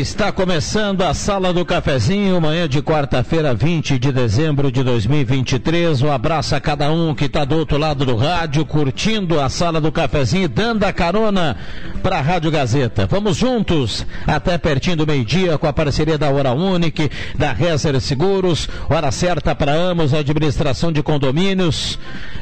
Está começando a Sala do Cafezinho, manhã de quarta-feira, 20 de dezembro de 2023. Um abraço a cada um que está do outro lado do rádio, curtindo a Sala do Cafezinho, dando a carona para a Rádio Gazeta. Vamos juntos até pertinho do meio-dia com a parceria da Hora da Rezer Seguros, hora certa para Amos, administração de condomínios,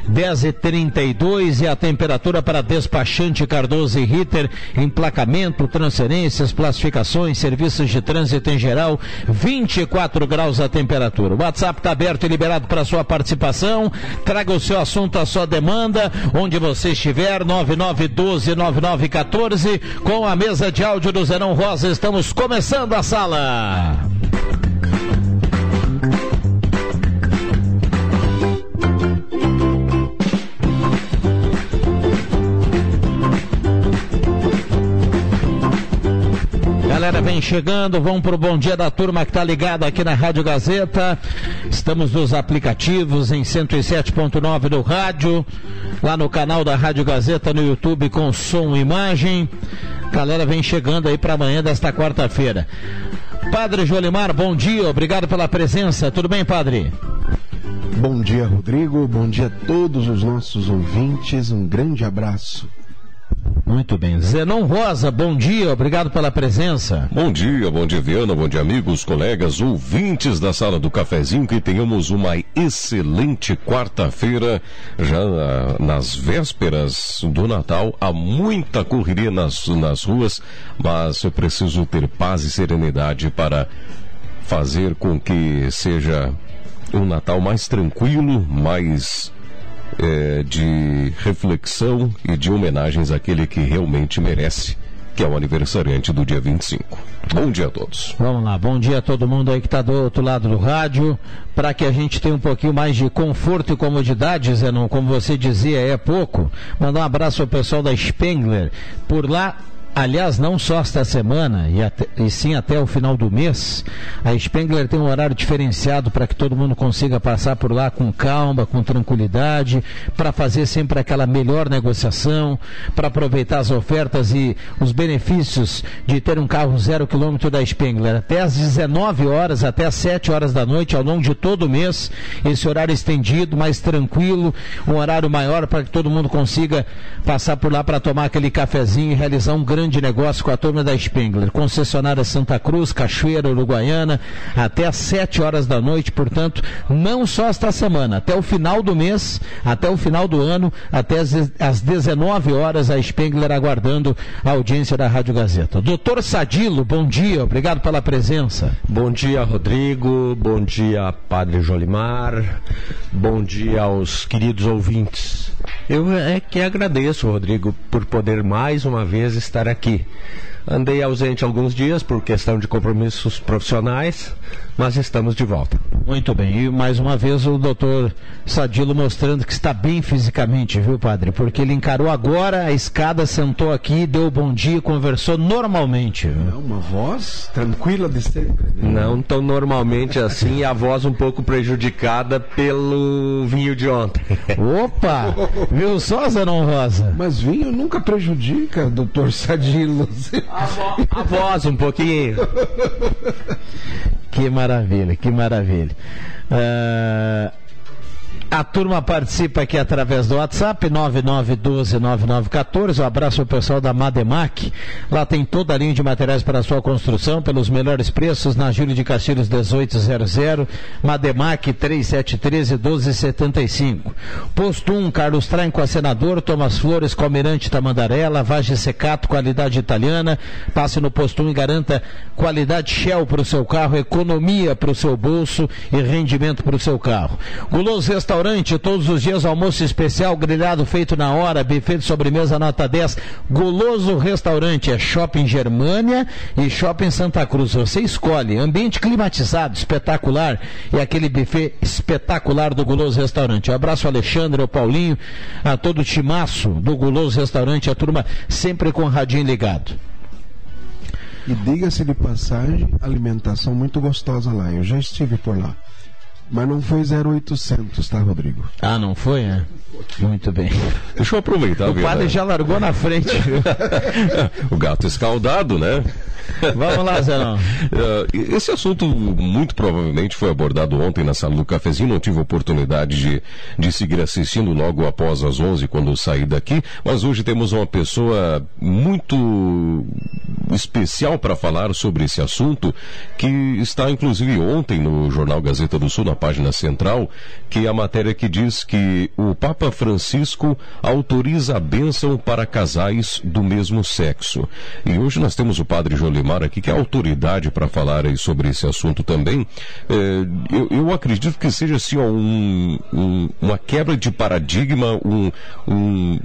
10h32 e a temperatura para despachante Cardoso e Ritter, emplacamento, transferências, classificações, serviços de trânsito em geral, 24 graus a temperatura. O WhatsApp está aberto e liberado para sua participação. Traga o seu assunto, a sua demanda, onde você estiver, 99129914, com a mesa de áudio do Zerão Rosa. Estamos começando a sala. Galera vem chegando, vamos pro bom dia da turma que tá ligada aqui na Rádio Gazeta. Estamos nos aplicativos em 107.9 do rádio, lá no canal da Rádio Gazeta no YouTube com som e imagem. Galera vem chegando aí para amanhã desta quarta-feira. Padre Jolimar, bom dia, obrigado pela presença. Tudo bem, padre? Bom dia, Rodrigo. Bom dia a todos os nossos ouvintes. Um grande abraço. Muito bem. Zenon Rosa, bom dia, obrigado pela presença. Bom dia, bom dia, Viana, bom dia, amigos, colegas, ouvintes da sala do cafezinho, que tenhamos uma excelente quarta-feira, já nas vésperas do Natal. Há muita correria nas, nas ruas, mas eu preciso ter paz e serenidade para fazer com que seja um Natal mais tranquilo, mais é, de reflexão e de homenagens àquele que realmente merece, que é o aniversariante do dia 25. Bom dia a todos. Vamos lá, bom dia a todo mundo aí que está do outro lado do rádio, para que a gente tenha um pouquinho mais de conforto e comodidade, Zenon, como você dizia, é pouco. Mandar um abraço ao pessoal da Spengler. Por lá Aliás, não só esta semana, e, até, e, sim até o final do mês, a Spengler tem um horário diferenciado para que todo mundo consiga passar por lá com calma, com tranquilidade, para fazer sempre aquela melhor negociação, para aproveitar as ofertas e os benefícios de ter um carro zero quilômetro da Spengler. Até às 19 horas, até às 7 horas da noite, ao longo de todo o mês, esse horário estendido, mais tranquilo, um horário maior para que todo mundo consiga passar por lá para tomar aquele cafezinho e realizar um grande grande negócio com a turma da Spengler. Concessionária Santa Cruz, Cachoeira, Uruguaiana, até às 7 horas da noite, portanto, não só esta semana, até o final do mês, até o final do ano, até às 19 horas, a Spengler aguardando a audiência da Rádio Gazeta. Doutor Sadilo, bom dia, obrigado pela presença. Bom dia, Rodrigo, bom dia, Padre Jolimar, bom dia aos queridos ouvintes. Eu é que agradeço, Rodrigo, por poder mais uma vez estar aqui. Andei ausente alguns dias por questão de compromissos profissionais, mas estamos de volta. Muito bem. E mais uma vez o doutor Sadilo mostrando que está bem fisicamente, viu, padre? Porque ele encarou agora a escada, sentou aqui, deu bom dia, conversou normalmente. Viu? uma voz tranquila de sempre. Né? Não tão normalmente assim, e a voz um pouco prejudicada pelo vinho de ontem. Opa! Viu só, Zanon Rosa? Mas vinho nunca prejudica, doutor Sadilo. A, vo a voz um pouquinho. que maravilha, que maravilha. Uh, A turma participa aqui através do WhatsApp 99129914. Um abraço ao pessoal da Mademac. Lá tem toda a linha de materiais para a sua construção pelos melhores preços na Júlio de Castilhos 1800, Mademac 3713 1275. Posto 1, Carlos a Senador, Thomas Flores com Almirante Tamandaré, lavagem secato, qualidade italiana. Passe no posto 1 e garanta qualidade Shell para o seu carro, economia para o seu bolso e rendimento para o seu carro. Guloso Restaurante restaurante, todos os dias almoço especial, grelhado feito na hora, buffet de sobremesa nota 10. Goloso Restaurante é Shopping Germânia e Shopping Santa Cruz. Você escolhe. Ambiente climatizado, espetacular. E aquele buffet espetacular do Goloso Restaurante. Um abraço Alexandre, ao Paulinho, a todo o timaço do Goloso Restaurante, a turma sempre com o radinho ligado. E diga-se de passagem, alimentação muito gostosa lá. Eu já estive por lá. Mas não foi 0800, tá, Rodrigo? Ah, não foi, é? Muito bem. Deixa eu aproveitar. O padre já largou na frente. o gato escaldado, né? Vamos lá, Zé. Uh, esse assunto muito provavelmente foi abordado ontem na sala do cafezinho. Não tive oportunidade de, de seguir assistindo logo após as 11 quando saí daqui. Mas hoje temos uma pessoa muito especial para falar sobre esse assunto, que está inclusive ontem no jornal Gazeta do Sul, na página central, que é a matéria que diz que o Papa Francisco autoriza a bênção para casais do mesmo sexo. E hoje nós temos o padre Jolimar aqui, que é autoridade para falar aí sobre esse assunto também. É, eu, eu, acredito que seja assim, ó, um, um, uma quebra de paradigma, um,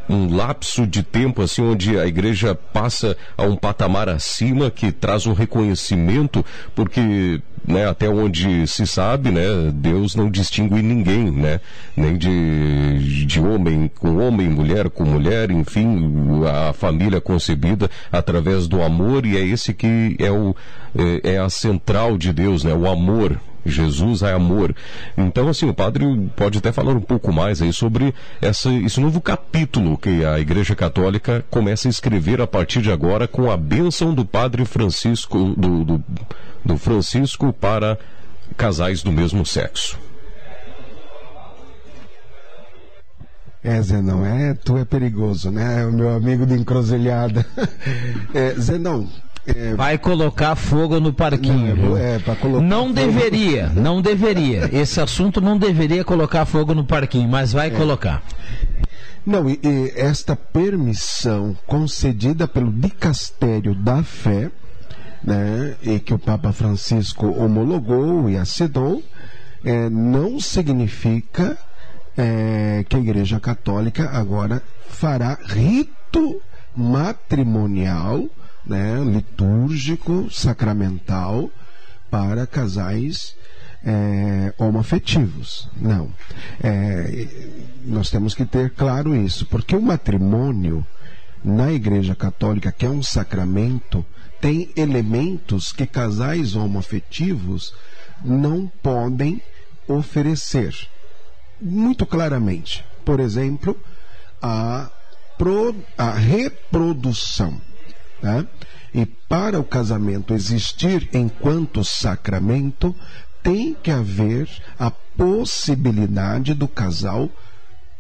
um lapso de tempo assim, onde a igreja passa a um patamar acima que traz um reconhecimento, porque né, até onde se sabe, né, Deus não distingue ninguém, né, nem de, de homem com homem, mulher com mulher, enfim, a família concebida através do amor e é esse que é, o, é, é a central de Deus, né, o amor, Jesus é amor. Então, assim, o padre pode até falar um pouco mais aí sobre essa, esse novo capítulo que a Igreja Católica começa a escrever a partir de agora com a bênção do padre Francisco, do, do, do Francisco para casais do mesmo sexo. É, Zenão, é, tu é perigoso, né? O meu amigo de encruzilhada. É, Zenão, é... Vai colocar fogo no parquinho. Não, é, não deveria, não deveria. Esse assunto não deveria colocar fogo no parquinho, mas vai é. colocar. Não, e, e, esta permissão concedida pelo dicastério da fé, né, e que o Papa Francisco homologou e assinou, é, não significa é, que a Igreja Católica agora fará rito matrimonial né, litúrgico, sacramental para casais é, homoafetivos. Não. É, nós temos que ter claro isso, porque o matrimônio na Igreja Católica, que é um sacramento, tem elementos que casais homoafetivos não podem oferecer. Muito claramente. Por exemplo, a, pro, a reprodução. Né? E para o casamento existir enquanto sacramento, tem que haver a possibilidade do casal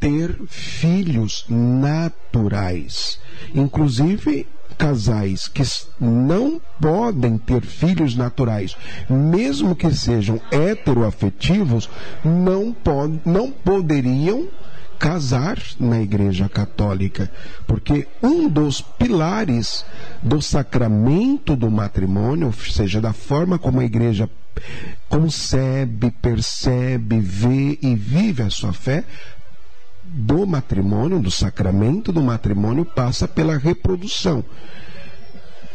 ter filhos naturais. Inclusive, casais que não podem ter filhos naturais, mesmo que sejam heteroafetivos, não, pod não poderiam casar na Igreja Católica, porque um dos pilares do sacramento do matrimônio, ou seja, da forma como a Igreja concebe, percebe, vê e vive a sua fé, do matrimônio, do sacramento do matrimônio, passa pela reprodução.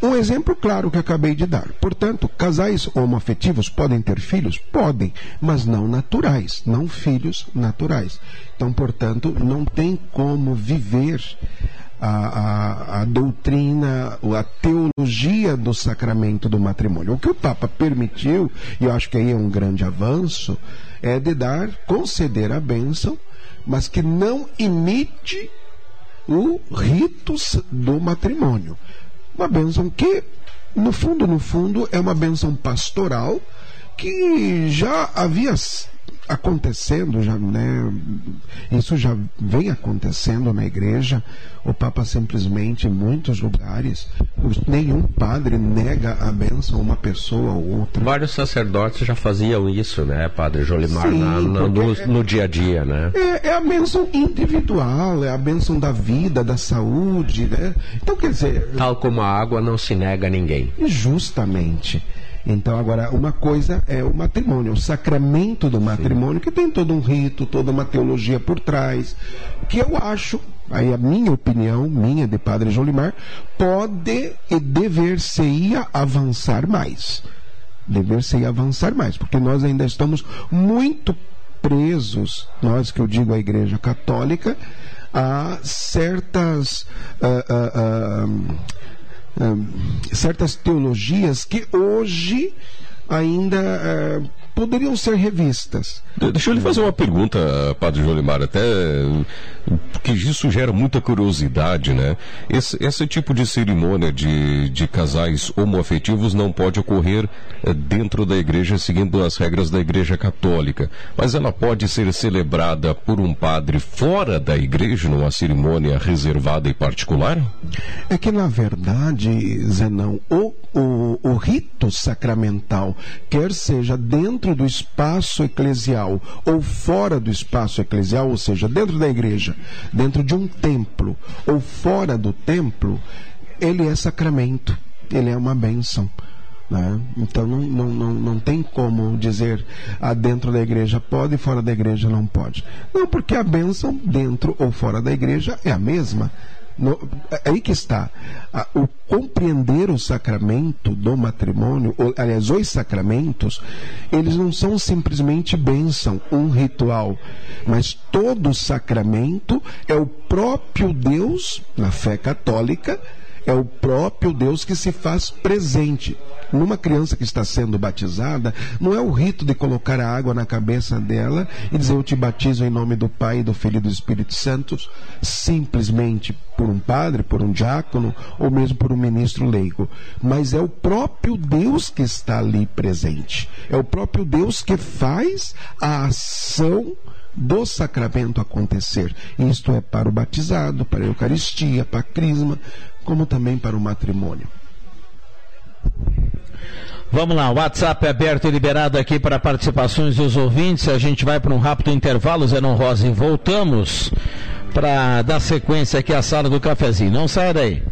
Um exemplo claro que acabei de dar. Portanto, casais homoafetivos podem ter filhos? Podem, mas não naturais, não filhos naturais. Então, portanto, não tem como viver a, a, a, doutrina, a teologia do sacramento do matrimônio. O que o Papa permitiu, e eu acho que aí é um grande avanço, é de dar, conceder a bênção, mas que não imite o ritos do matrimônio. Uma bênção que, no fundo, no fundo, é uma bênção pastoral que já havia acontecendo já, né? Isso já vem acontecendo na igreja. O Papa simplesmente, em muitos lugares, nenhum padre nega a bênção a uma pessoa ou outra. Vários sacerdotes já faziam isso, né, Padre Jolimar, Sim, na, na, no, é, no, dia a dia, né? É, é, a bênção individual, é a bênção da vida, da saúde, né? Então, quer dizer... Tal como a água não se nega a ninguém. Justamente. Então, agora, uma coisa é o matrimônio, o sacramento do matrimônio, que tem todo um rito, toda uma teologia por trás, que eu acho, aí a minha opinião, minha de Padre Jolimar, pode e dever-se-ia avançar mais. Dever-se-ia avançar mais, porque nós ainda estamos muito presos, nós que eu digo a Igreja Católica, a certas. Uh, uh, uh, certas teologias que hoje ainda uh, poderiam ser revistas. Deixa eu lhe fazer uma pergunta, Padre Jolimar, até porque isso gera muita curiosidade, né? Esse, esse tipo de cerimônia de, de casais homoafetivos não pode ocorrer eh, dentro da igreja seguindo as regras da igreja católica, mas ela pode ser celebrada por um padre fora da igreja, numa cerimônia reservada e particular? É que, na verdade, Zenão, o, o, o rito sacramental, quer seja dentro do espaço eclesial ou fora do espaço eclesial, ou seja, dentro da igreja, dentro de um templo ou fora do templo, ele é sacramento, ele é uma bênção. Né? Então não, não, não, não tem como dizer ah, dentro da igreja pode fora da igreja não pode. Não, porque a bênção dentro ou fora da igreja é a mesma. No, é aí que está. o compreender o sacramento do matrimônio, ou, aliás, os sacramentos, eles não são simplesmente bênção, um ritual, mas todo sacramento é o próprio Deus, na fé católica, é o próprio Deus que se faz presente. Numa criança que está sendo batizada, não é o rito de colocar a água na cabeça dela e dizer eu te batizo em nome do Pai, do Filho e do Espírito Santo, simplesmente por um padre, por um diácono ou mesmo por um ministro leigo. Mas é o próprio Deus que está ali presente. É o próprio Deus que faz a ação do sacramento acontecer. Isto é para o batizado, para a Eucaristia, para a Crisma, como também para o matrimônio. Vamos lá, o WhatsApp é aberto e liberado aqui para participações dos ouvintes. A gente vai para um rápido intervalo, Zenon Rosa, e voltamos para dar sequência aqui à sala do cafezinho. Não saia daí.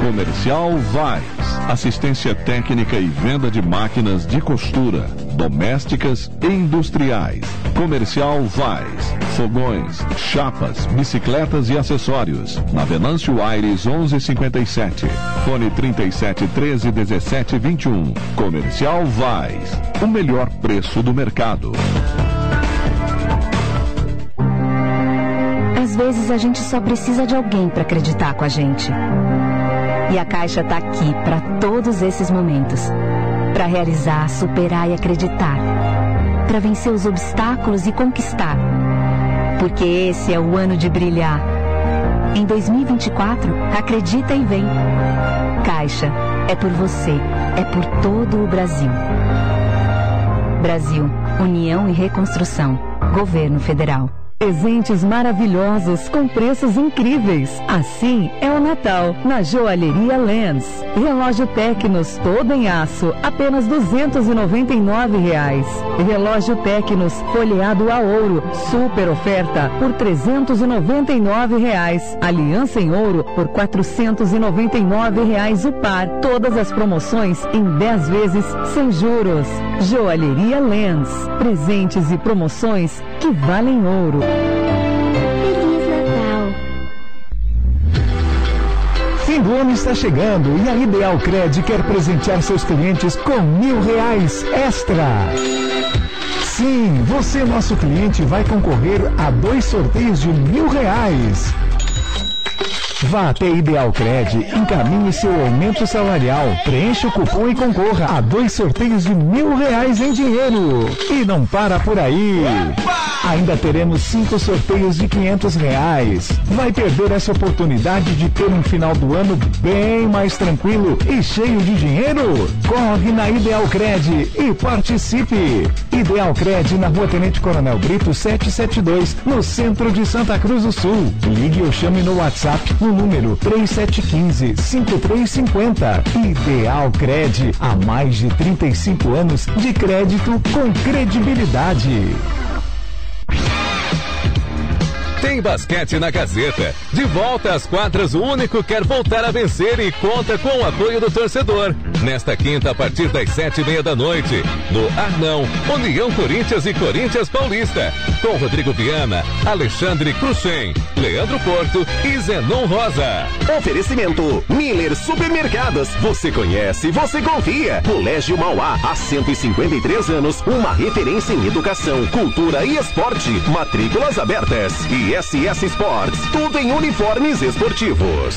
Comercial Vais. Assistência técnica e venda de máquinas de costura, domésticas e industriais. Comercial Vais. Fogões, chapas, bicicletas e acessórios. Na Venâncio Aires 1157. Fone 37 13 17 21. Comercial Vais. O melhor preço do mercado. Às vezes a gente só precisa de alguém para acreditar com a gente. E a Caixa está aqui para todos esses momentos para realizar, superar e acreditar, para vencer os obstáculos e conquistar. Porque esse é o ano de brilhar. Em 2024, acredita e vem. Caixa, é por você, é por todo o Brasil. Brasil, União e Reconstrução. Governo Federal. Presentes maravilhosos com preços incríveis. Assim é o Natal na Joalheria Lens. Relógio Tecnos todo em aço, apenas 299 reais. Relógio Tecnos folheado a ouro, super oferta por 399 reais. Aliança em ouro por 499 reais o par. Todas as promoções em 10 vezes sem juros. Joalheria Lens. Presentes e promoções que valem ouro. Feliz Natal! Fim do ano está chegando e a Ideal Cred quer presentear seus clientes com mil reais extra. Sim, você, nosso cliente, vai concorrer a dois sorteios de mil reais. Vá até Ideal Cred, encaminhe seu aumento salarial, preencha o cupom e concorra a dois sorteios de mil reais em dinheiro. E não para por aí. Ainda teremos cinco sorteios de 500 reais. Vai perder essa oportunidade de ter um final do ano bem mais tranquilo e cheio de dinheiro? Corre na Ideal Cred e participe. Ideal Cred na Rua Tenente Coronel Brito 772, no centro de Santa Cruz do Sul. Ligue ou chame no WhatsApp no número 3715 5350. Ideal Cred, há mais de 35 anos de crédito com credibilidade. Yeah. Tem basquete na Gazeta. De volta às quadras, o único quer voltar a vencer e conta com o apoio do torcedor. Nesta quinta, a partir das sete e meia da noite, no Arnão, União Corinthians e Corinthians Paulista. Com Rodrigo Viana, Alexandre Cruxem, Leandro Porto e Zenon Rosa. Oferecimento Miller Supermercados. Você conhece, você confia. Colégio Mauá, há 153 anos, uma referência em educação, cultura e esporte. Matrículas abertas. E SS Sports, tudo em uniformes esportivos.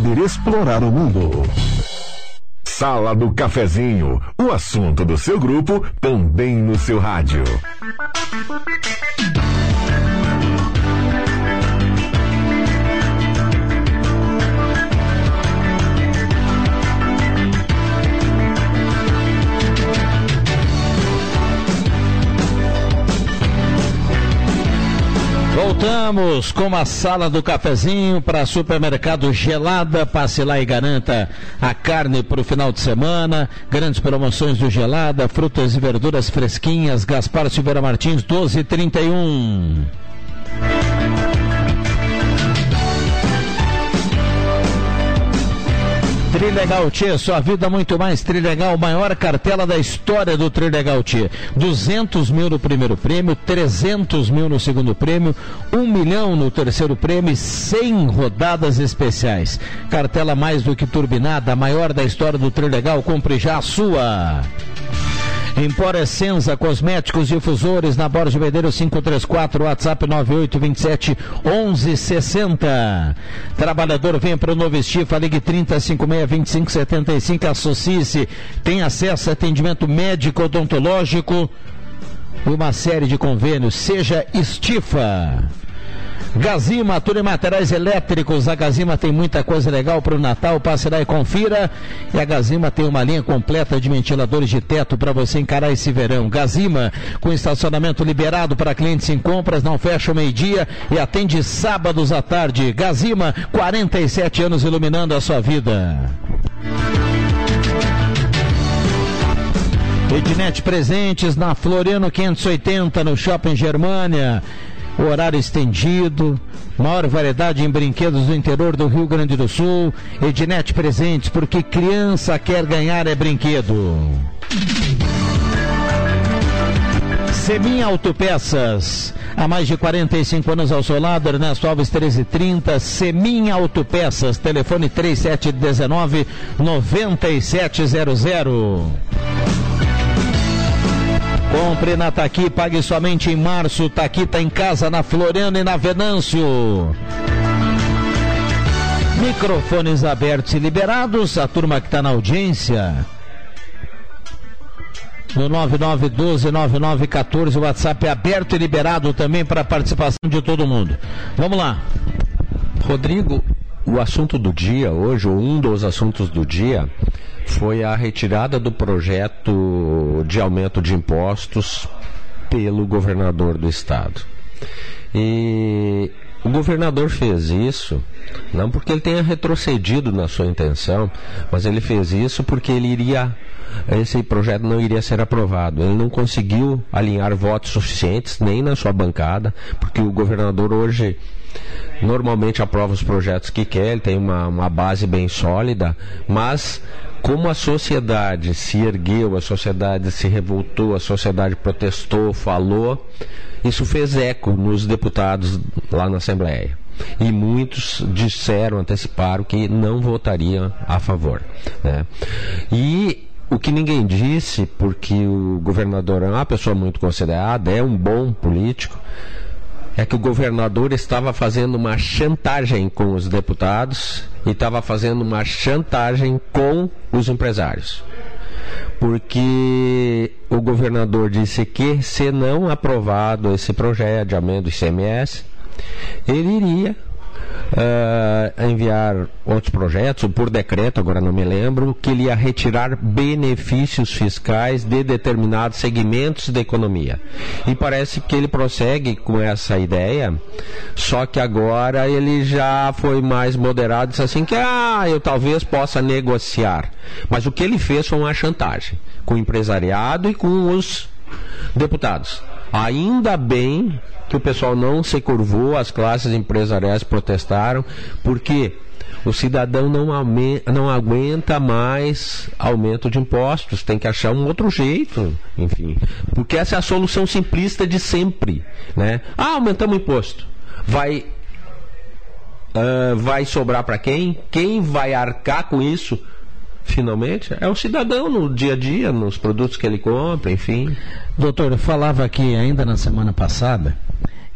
explorar o mundo. Sala do Cafezinho, o assunto do seu grupo também no seu rádio. Voltamos com a sala do cafezinho para supermercado gelada. Passe lá e garanta a carne para o final de semana. Grandes promoções do gelada, frutas e verduras fresquinhas. Gaspar Silveira Martins, 1231. Trilegal Tia, sua vida muito mais Trilegal, maior cartela da história do Trilegal Tia. 200 mil no primeiro prêmio, 300 mil no segundo prêmio, 1 milhão no terceiro prêmio e 100 rodadas especiais. Cartela mais do que turbinada, maior da história do Trilegal, compre já a sua. Empor Essenza, cosméticos difusores na Borja Medeiros 534, WhatsApp 9827 1160. Trabalhador vem para o Novo Estifa, ligue 3056 2575, associe-se, tem acesso a atendimento médico odontológico e uma série de convênios. Seja Estifa. Gazima, tudo em materiais elétricos. A Gazima tem muita coisa legal para o Natal. Passe lá e confira. E a Gazima tem uma linha completa de ventiladores de teto para você encarar esse verão. Gazima, com estacionamento liberado para clientes em compras, não fecha o meio-dia e atende sábados à tarde. Gazima, 47 anos iluminando a sua vida. Ednet Presentes na Floriano 580, no Shopping Germânia horário estendido, maior variedade em brinquedos do interior do Rio Grande do Sul. Ednet Presentes, porque criança quer ganhar é brinquedo. Semin Autopeças. Há mais de 45 anos ao seu lado, Ernesto Alves 1330, Semin Autopeças, telefone 3719 9700. Compre na Taqui, pague somente em março. Taqui está em casa, na Floriana e na Venâncio. Microfones abertos e liberados. A turma que está na audiência. No 9912-9914, o WhatsApp é aberto e liberado também para participação de todo mundo. Vamos lá. Rodrigo, o assunto do dia hoje, ou um dos assuntos do dia, foi a retirada do projeto de aumento de impostos pelo governador do estado. E o governador fez isso não porque ele tenha retrocedido na sua intenção, mas ele fez isso porque ele iria esse projeto não iria ser aprovado. Ele não conseguiu alinhar votos suficientes nem na sua bancada, porque o governador hoje normalmente aprova os projetos que quer, ele tem uma, uma base bem sólida, mas como a sociedade se ergueu, a sociedade se revoltou, a sociedade protestou, falou, isso fez eco nos deputados lá na Assembleia. E muitos disseram, anteciparam que não votariam a favor. Né? E o que ninguém disse, porque o governador é uma pessoa muito considerada, é um bom político, é que o governador estava fazendo uma chantagem com os deputados e estava fazendo uma chantagem com os empresários. Porque o governador disse que, se não aprovado esse projeto de aumento do ICMS, ele iria uh, enviar outros projetos, ou por decreto, agora não me lembro, que ele ia retirar benefícios fiscais de determinados segmentos da economia. E parece que ele prossegue com essa ideia, só que agora ele já foi mais moderado, disse assim que ah, eu talvez possa negociar. Mas o que ele fez foi uma chantagem com o empresariado e com os deputados. Ainda bem que o pessoal não se curvou, as classes empresariais protestaram, porque o cidadão não, não aguenta mais aumento de impostos, tem que achar um outro jeito, enfim. Porque essa é a solução simplista de sempre. Né? Ah, aumentamos o imposto. Vai, uh, vai sobrar para quem? Quem vai arcar com isso? Finalmente, é o cidadão no dia a dia, nos produtos que ele compra, enfim. Doutor, eu falava aqui ainda na semana passada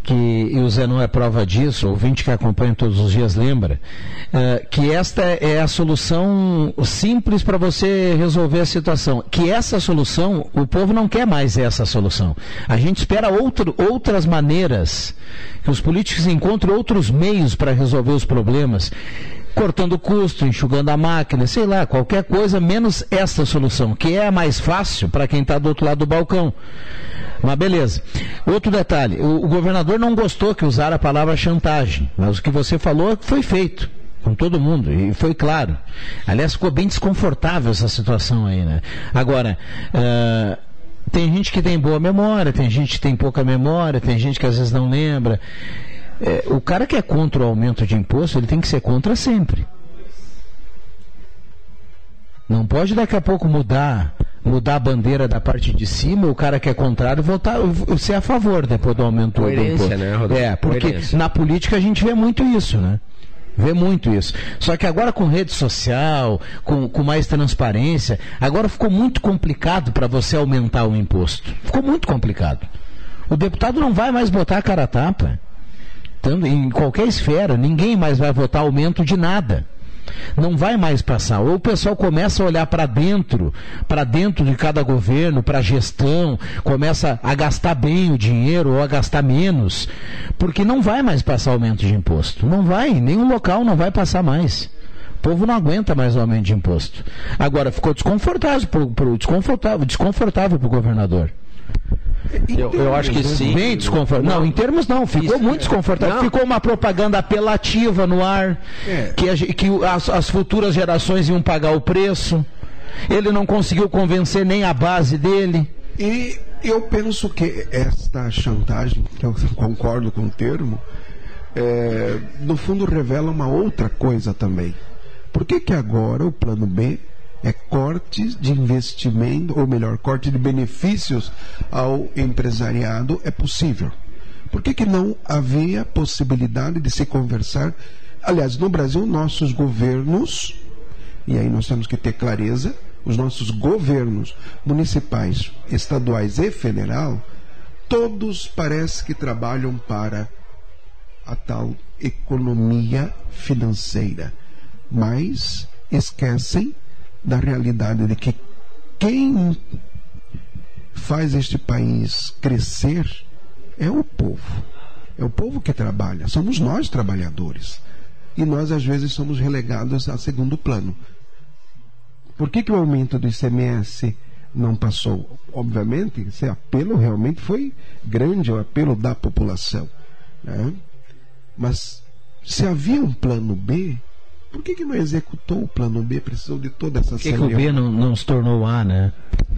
que, e o não é prova disso, o ouvinte que acompanha todos os dias lembra, uh, que esta é a solução simples para você resolver a situação. Que essa solução, o povo não quer mais essa solução. A gente espera outro, outras maneiras, que os políticos encontrem outros meios para resolver os problemas cortando custo, enxugando a máquina, sei lá, qualquer coisa, menos esta solução, que é a mais fácil para quem está do outro lado do balcão. Mas beleza. Outro detalhe, o, o governador não gostou que usara a palavra chantagem, mas o que você falou foi feito com todo mundo, e foi claro. Aliás, ficou bem desconfortável essa situação aí, né? Agora, uh, tem gente que tem boa memória, tem gente que tem pouca memória, tem gente que às vezes não lembra. É, o cara que é contra o aumento de imposto, ele tem que ser contra sempre. Não pode daqui a pouco mudar mudar a bandeira da parte de cima, o cara que é contrário votar, ser a favor depois do aumento Coerência, do imposto. né? É, porque Coerência. na política a gente vê muito isso, né? Vê muito isso. Só que agora com rede social, com, com mais transparência, agora ficou muito complicado para você aumentar o imposto. Ficou muito complicado. O deputado não vai mais botar a cara a tapa em qualquer esfera, ninguém mais vai votar aumento de nada. Não vai mais passar. Ou o pessoal começa a olhar para dentro, para dentro de cada governo, para a gestão, começa a gastar bem o dinheiro ou a gastar menos, porque não vai mais passar aumento de imposto. Não vai, nenhum local não vai passar mais. O povo não aguenta mais o aumento de imposto. Agora ficou desconfortável para o desconfortável, desconfortável governador. Eu, eu, acho que sim. Bem desconfortável. Não, em termos não, ficou Isso, muito desconfortável. Não. Ficou uma propaganda apelativa no ar, é. que, a, que as, as futuras gerações iam pagar o preço. Ele não conseguiu convencer nem a base dele. E eu penso que esta chantagem, que eu concordo com o termo, é, no fundo revela uma outra coisa também. Por que, que agora o plano B é cortes de investimento, ou melhor, corte de benefícios ao empresariado é possível. Por que, que não havia possibilidade de se conversar? Aliás, no Brasil, nossos governos, e aí nós temos que ter clareza, os nossos governos municipais, estaduais e federal, todos parece que trabalham para a tal economia financeira, mas esquecem da realidade de que quem faz este país crescer é o povo. É o povo que trabalha, somos nós trabalhadores. e nós às vezes somos relegados a segundo plano. Por que, que o aumento do ICMS não passou? Obviamente, esse apelo realmente foi grande, o apelo da população. Né? Mas se havia um plano B, por que, que não executou o plano B? Precisou de toda essa Por que, que o B não, não se tornou A, né?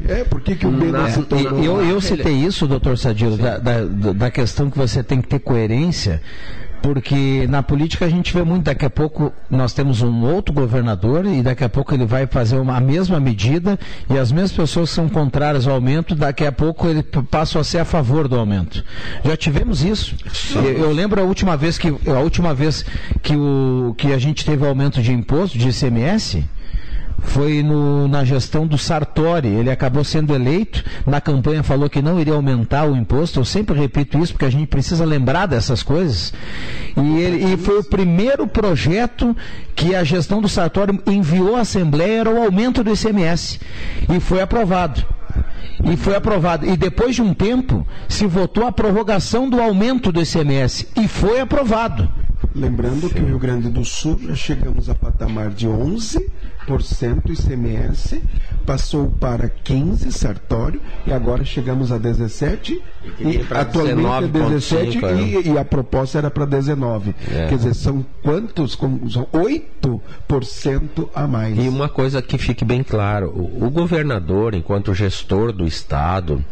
É, por que, que o B não, não se tornou eu, eu citei isso, doutor Sadilo, da, da, da questão que você tem que ter coerência porque na política a gente vê muito, daqui a pouco nós temos um outro governador e daqui a pouco ele vai fazer uma, a mesma medida e as mesmas pessoas são contrárias ao aumento, daqui a pouco ele passa a ser a favor do aumento. Já tivemos isso. Eu, eu, lembro a última vez que a última vez que, o, que a gente teve aumento de imposto de ICMS, foi no, na gestão do Sartori. Ele acabou sendo eleito, na campanha falou que não iria aumentar o imposto. Eu sempre repito isso porque a gente precisa lembrar dessas coisas. E, ele, e foi o primeiro projeto que a gestão do Sartori enviou à Assembleia era o aumento do ICMS. E foi aprovado. E foi aprovado. E depois de um tempo, se votou a prorrogação do aumento do ICMS. E foi aprovado. Lembrando Sim. que no Rio Grande do Sul já chegamos a patamar de 11% ICMS, passou para 15 Sartório e agora chegamos a 17 e, e atualmente é 17 5, e, e, a proposta era para 19. É. Quer dizer, são quantos? São 8% a mais. E uma coisa que fique bem claro, o, o governador, enquanto gestor do estado,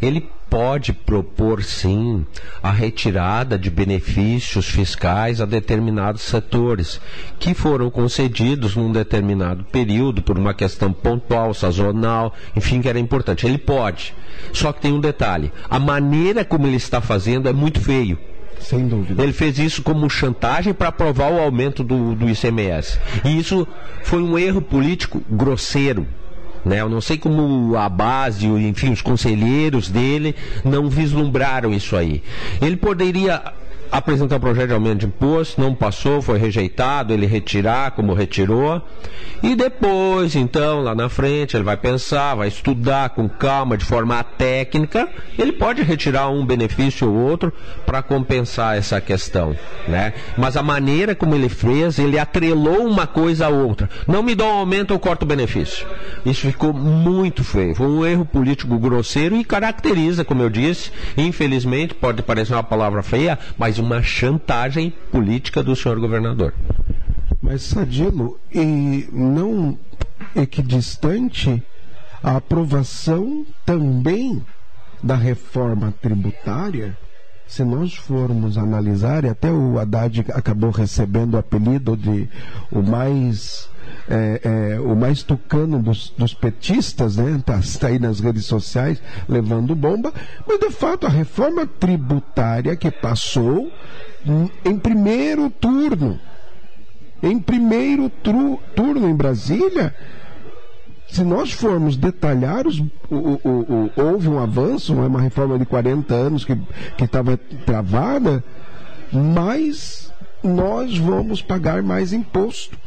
ele pode propor sim a retirada de benefícios fiscais a determinados setores que foram concedidos num determinado período por uma questão pontual, sazonal, enfim, que era importante. Ele pode. Só que tem um detalhe: a maneira como ele está fazendo é muito feio. Sem dúvida. Ele fez isso como chantagem para aprovar o aumento do, do ICMS. E isso foi um erro político grosseiro. Né? Eu não sei como a base, enfim, os conselheiros dele não vislumbraram isso aí. Ele poderia apresentar um projeto de aumento de imposto, não passou, foi rejeitado, ele retirar como retirou. E depois, então, lá na frente, ele vai pensar, vai estudar com calma, de forma técnica, ele pode retirar um benefício ou outro para compensar essa questão, né? Mas a maneira como ele fez, ele atrelou uma coisa a outra. Não me dá um aumento, eu corto o benefício. Isso ficou muito feio. Foi um erro político grosseiro e caracteriza, como eu disse, infelizmente, pode parecer uma palavra feia, mas uma chantagem política do senhor governador. Mas, Sadilo, e não equidistante a aprovação também da reforma tributária, se nós formos analisar, e até o Haddad acabou recebendo o apelido de o mais é, é, o mais tucano dos, dos petistas, né? Tá, tá, aí nas redes sociais levando bomba, mas de fato a reforma tributária que passou em primeiro turno, em primeiro turno em Brasília, se nós formos detalhar, os, o, o, o, houve um avanço, é uma reforma de 40 anos que estava travada, mas nós vamos pagar mais imposto.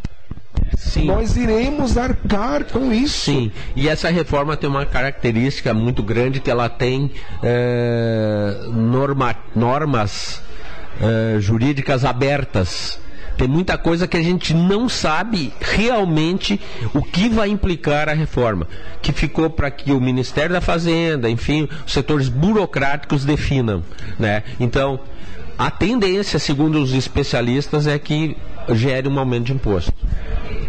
Sim. Nós iremos arcar com isso. Sim, e essa reforma tem uma característica muito grande que ela tem é, norma, normas é, jurídicas abertas. Tem muita coisa que a gente não sabe realmente o que vai implicar a reforma, que ficou para que o Ministério da Fazenda, enfim, os setores burocráticos definam, né? Então, a tendência, segundo os especialistas, é que gere um aumento de imposto.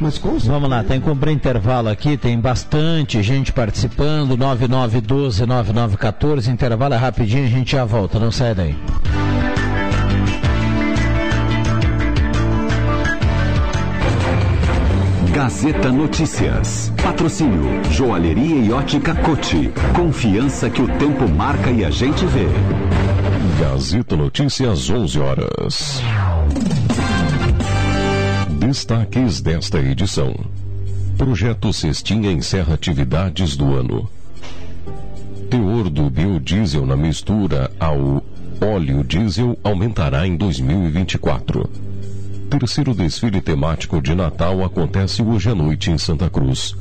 Mas Vamos lá, tem que cumprir intervalo aqui, tem bastante gente participando, 9912-9914, intervalo é rapidinho, a gente já volta, não sai daí. Gazeta Notícias. Patrocínio Joalheria e Ótica Cote. Confiança que o tempo marca e a gente vê. Gazeta Notícias 11 horas. Destaques desta edição. Projeto Cestinha encerra atividades do ano. Teor do biodiesel na mistura ao óleo diesel aumentará em 2024 terceiro desfile temático de Natal acontece hoje à noite em Santa Cruz.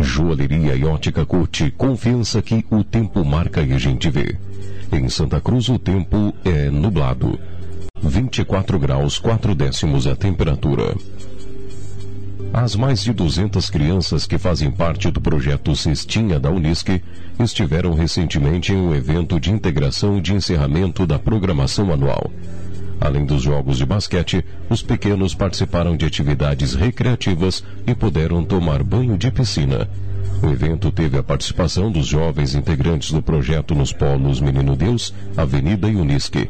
Joalheria e ótica curte confiança que o tempo marca e a gente vê. Em Santa Cruz o tempo é nublado. 24 graus 4 décimos a temperatura. As mais de 200 crianças que fazem parte do projeto Cestinha da Unisque estiveram recentemente em um evento de integração de encerramento da programação anual. Além dos jogos de basquete, os pequenos participaram de atividades recreativas e puderam tomar banho de piscina. O evento teve a participação dos jovens integrantes do projeto nos polos Menino Deus, Avenida e Unisque.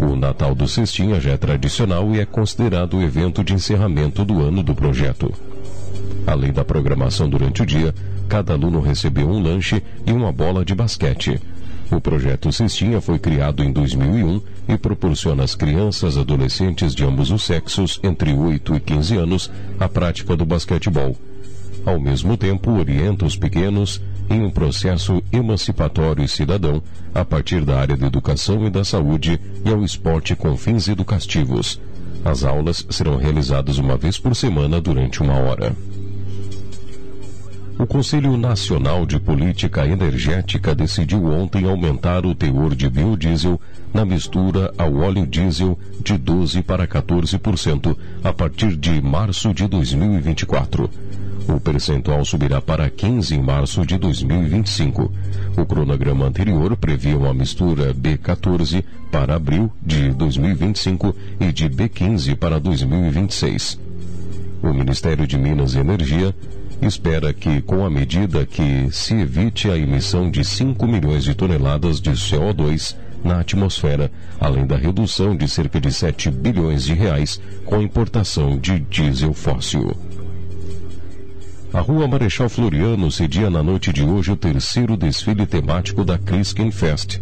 O Natal do Cestinha já é tradicional e é considerado o evento de encerramento do ano do projeto. Além da programação durante o dia, cada aluno recebeu um lanche e uma bola de basquete. O projeto Cestinha foi criado em 2001 e proporciona às crianças e adolescentes de ambos os sexos, entre 8 e 15 anos, a prática do basquetebol. Ao mesmo tempo, orienta os pequenos em um processo emancipatório e cidadão a partir da área da educação e da saúde e ao esporte com fins educativos. As aulas serão realizadas uma vez por semana durante uma hora. O Conselho Nacional de Política Energética decidiu ontem aumentar o teor de biodiesel na mistura ao óleo diesel de 12 para 14% a partir de março de 2024. O percentual subirá para 15 em março de 2025. O cronograma anterior previa uma mistura B14 para abril de 2025 e de B15 para 2026. O Ministério de Minas e Energia espera que, com a medida que se evite a emissão de 5 milhões de toneladas de CO2 na atmosfera, além da redução de cerca de 7 bilhões de reais com a importação de diesel fóssil. A Rua Marechal Floriano cedia na noite de hoje o terceiro desfile temático da Crisken Fest.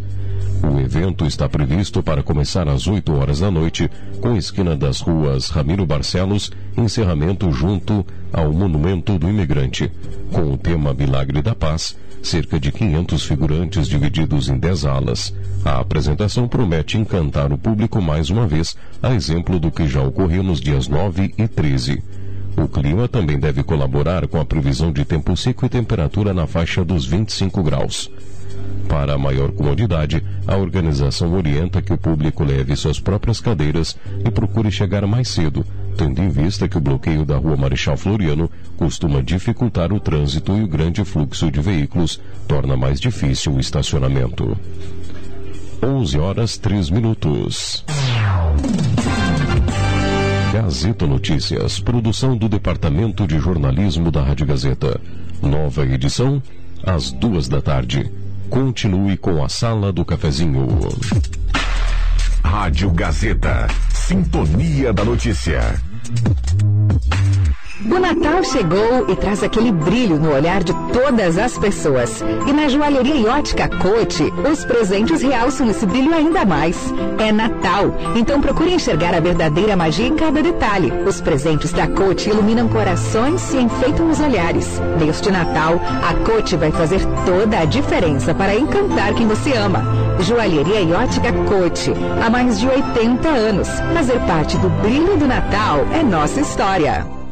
O evento está previsto para começar às 8 horas da noite, com esquina das ruas Ramiro Barcelos, encerramento junto ao Monumento do Imigrante. Com o tema Milagre da Paz, cerca de 500 figurantes divididos em 10 alas. A apresentação promete encantar o público mais uma vez, a exemplo do que já ocorreu nos dias 9 e 13. O clima também deve colaborar com a previsão de tempo seco e temperatura na faixa dos 25 graus. Para maior comodidade, a organização orienta que o público leve suas próprias cadeiras e procure chegar mais cedo, tendo em vista que o bloqueio da Rua Marechal Floriano costuma dificultar o trânsito e o grande fluxo de veículos torna mais difícil o estacionamento. 11 horas 3 minutos. Gazeta Notícias, produção do Departamento de Jornalismo da Rádio Gazeta. Nova edição, às duas da tarde. Continue com a Sala do Cafezinho. Rádio Gazeta. Sintonia da Notícia. O Natal chegou e traz aquele brilho no olhar de todas as pessoas. E na joalheria e ótica Cote, os presentes realçam esse brilho ainda mais. É Natal, então procure enxergar a verdadeira magia em cada detalhe. Os presentes da Cote iluminam corações e enfeitam os olhares. Neste Natal, a Cote vai fazer toda a diferença para encantar quem você ama. Joalheria e ótica Cote, há mais de 80 anos. Fazer parte do brilho do Natal é nossa história.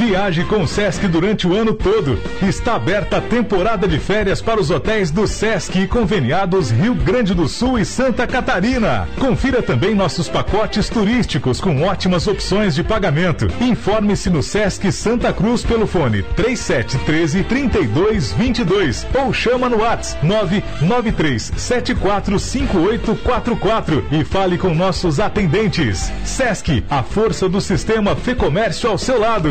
Viaje com o Sesc durante o ano todo. Está aberta a temporada de férias para os hotéis do Sesc e conveniados Rio Grande do Sul e Santa Catarina. Confira também nossos pacotes turísticos com ótimas opções de pagamento. Informe-se no Sesc Santa Cruz pelo fone 3713 3222 ou chama no WhatsApp 993 745844 e fale com nossos atendentes. Sesc, a força do sistema Fê Comércio ao seu lado.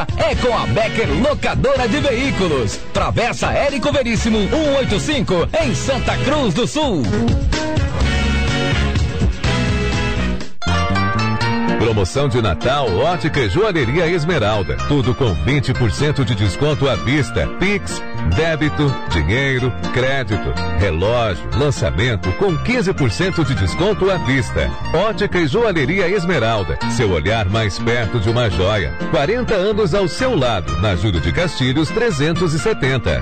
é com a Becker Locadora de Veículos. Travessa Érico Veríssimo 185 em Santa Cruz do Sul. Promoção de Natal Ótica Joalheria Esmeralda. Tudo com 20% de desconto à vista. Pix, débito, dinheiro, crédito, relógio, lançamento com 15% de desconto à vista. Ótica e Joalheria Esmeralda. Seu olhar mais perto de uma joia. 40 anos ao seu lado. Na Júlio de Castilhos 370.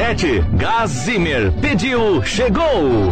Gás Zimmer. Pediu, chegou!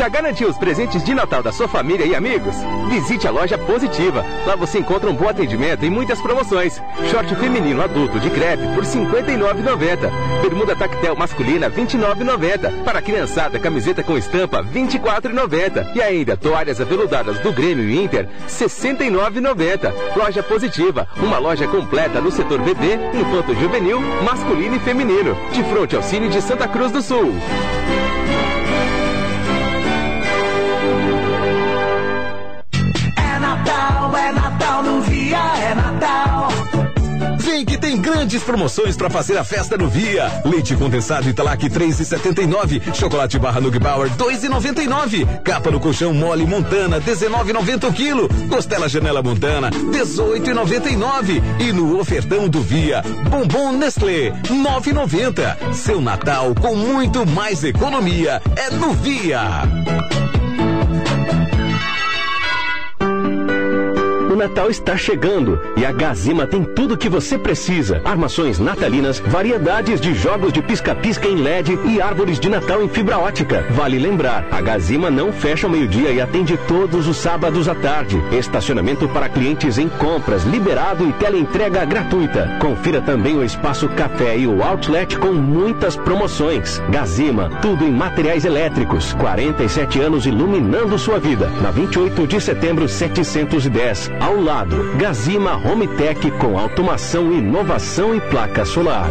Já garantiu os presentes de Natal da sua família e amigos? Visite a loja Positiva. Lá você encontra um bom atendimento e muitas promoções. Short feminino adulto de crepe por R$ 59,90. Bermuda tactel masculina R$ 29,90. Para criançada, camiseta com estampa R$ 24,90. E ainda toalhas aveludadas do Grêmio e Inter R$ 69,90. Loja Positiva, uma loja completa no setor bebê, infanto juvenil, masculino e feminino. De frente ao Cine de Santa Cruz do Sul. Natal. Vem que tem grandes promoções para fazer a festa no Via. Leite condensado Italac 3,79. Chocolate barra Nugbauer 2,99. Capa no colchão mole Montana 19,90 o quilo. Costela Janela Montana 18,99. E no ofertão do Via, bombom Nestlé 9,90. Seu Natal com muito mais economia é no Via. Natal está chegando e a Gazima tem tudo o que você precisa: armações natalinas, variedades de jogos de pisca-pisca em LED e árvores de Natal em fibra ótica. Vale lembrar, a Gazima não fecha ao meio-dia e atende todos os sábados à tarde. Estacionamento para clientes em compras liberado e teleentrega gratuita. Confira também o espaço café e o outlet com muitas promoções. Gazima, tudo em materiais elétricos. 47 anos iluminando sua vida. Na 28 de setembro 710. Ao lado, Gazima Home Tech com automação, inovação e placa solar.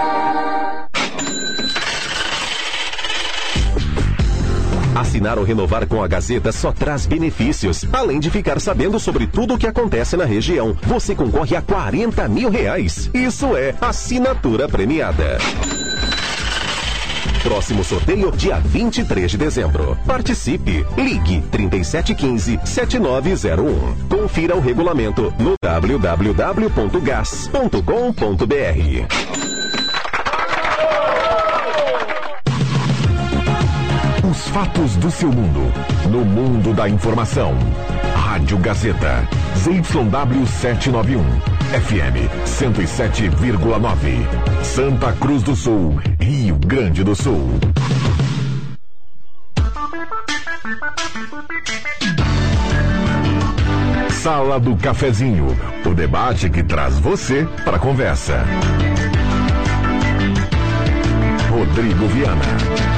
Assinar ou renovar com a Gazeta só traz benefícios. Além de ficar sabendo sobre tudo o que acontece na região, você concorre a 40 mil reais. Isso é assinatura premiada. Próximo sorteio, dia 23 de dezembro. Participe. Ligue 3715-7901. Confira o regulamento no www.gas.com.br. Os fatos do seu mundo. No mundo da informação. Rádio Gazeta. ZYW 791. FM 107,9. Santa Cruz do Sul. Rio Grande do Sul. Sala do Cafezinho. O debate que traz você para a conversa. Rodrigo Viana.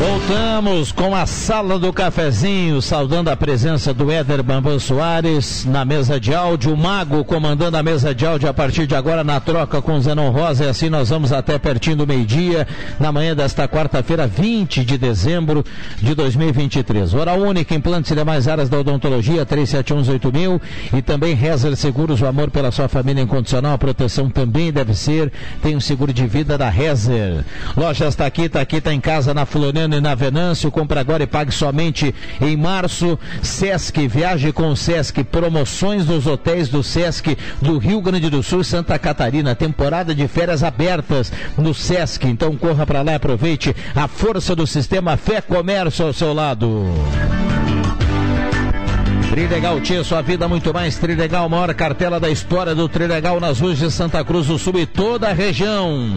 Voltamos com a sala do cafezinho, saudando a presença do Éder Bambam Soares na mesa de áudio, o Mago comandando a mesa de áudio a partir de agora na troca com o Zenon Rosa, e assim nós vamos até pertinho do meio-dia, na manhã desta quarta-feira, 20 de dezembro de 2023. Hora única, implantes e demais áreas da odontologia, 37118000 e também Rezer Seguros, o amor pela sua família incondicional, a proteção também deve ser, tem um seguro de vida da Rezer. Lojas tá aqui, tá aqui, tá em casa, na Floriana e na Venâncio. Compre agora e pague somente em março. Sesc, viaje com o Sesc. Promoções nos hotéis do Sesc do Rio Grande do Sul e Santa Catarina. Temporada de férias abertas no Sesc. Então corra para lá e aproveite a força do sistema Fé Comércio ao seu lado. Trilegal tinha sua vida muito mais. Trilegal, maior cartela da história do Trilegal nas ruas de Santa Cruz do Sul e toda a região.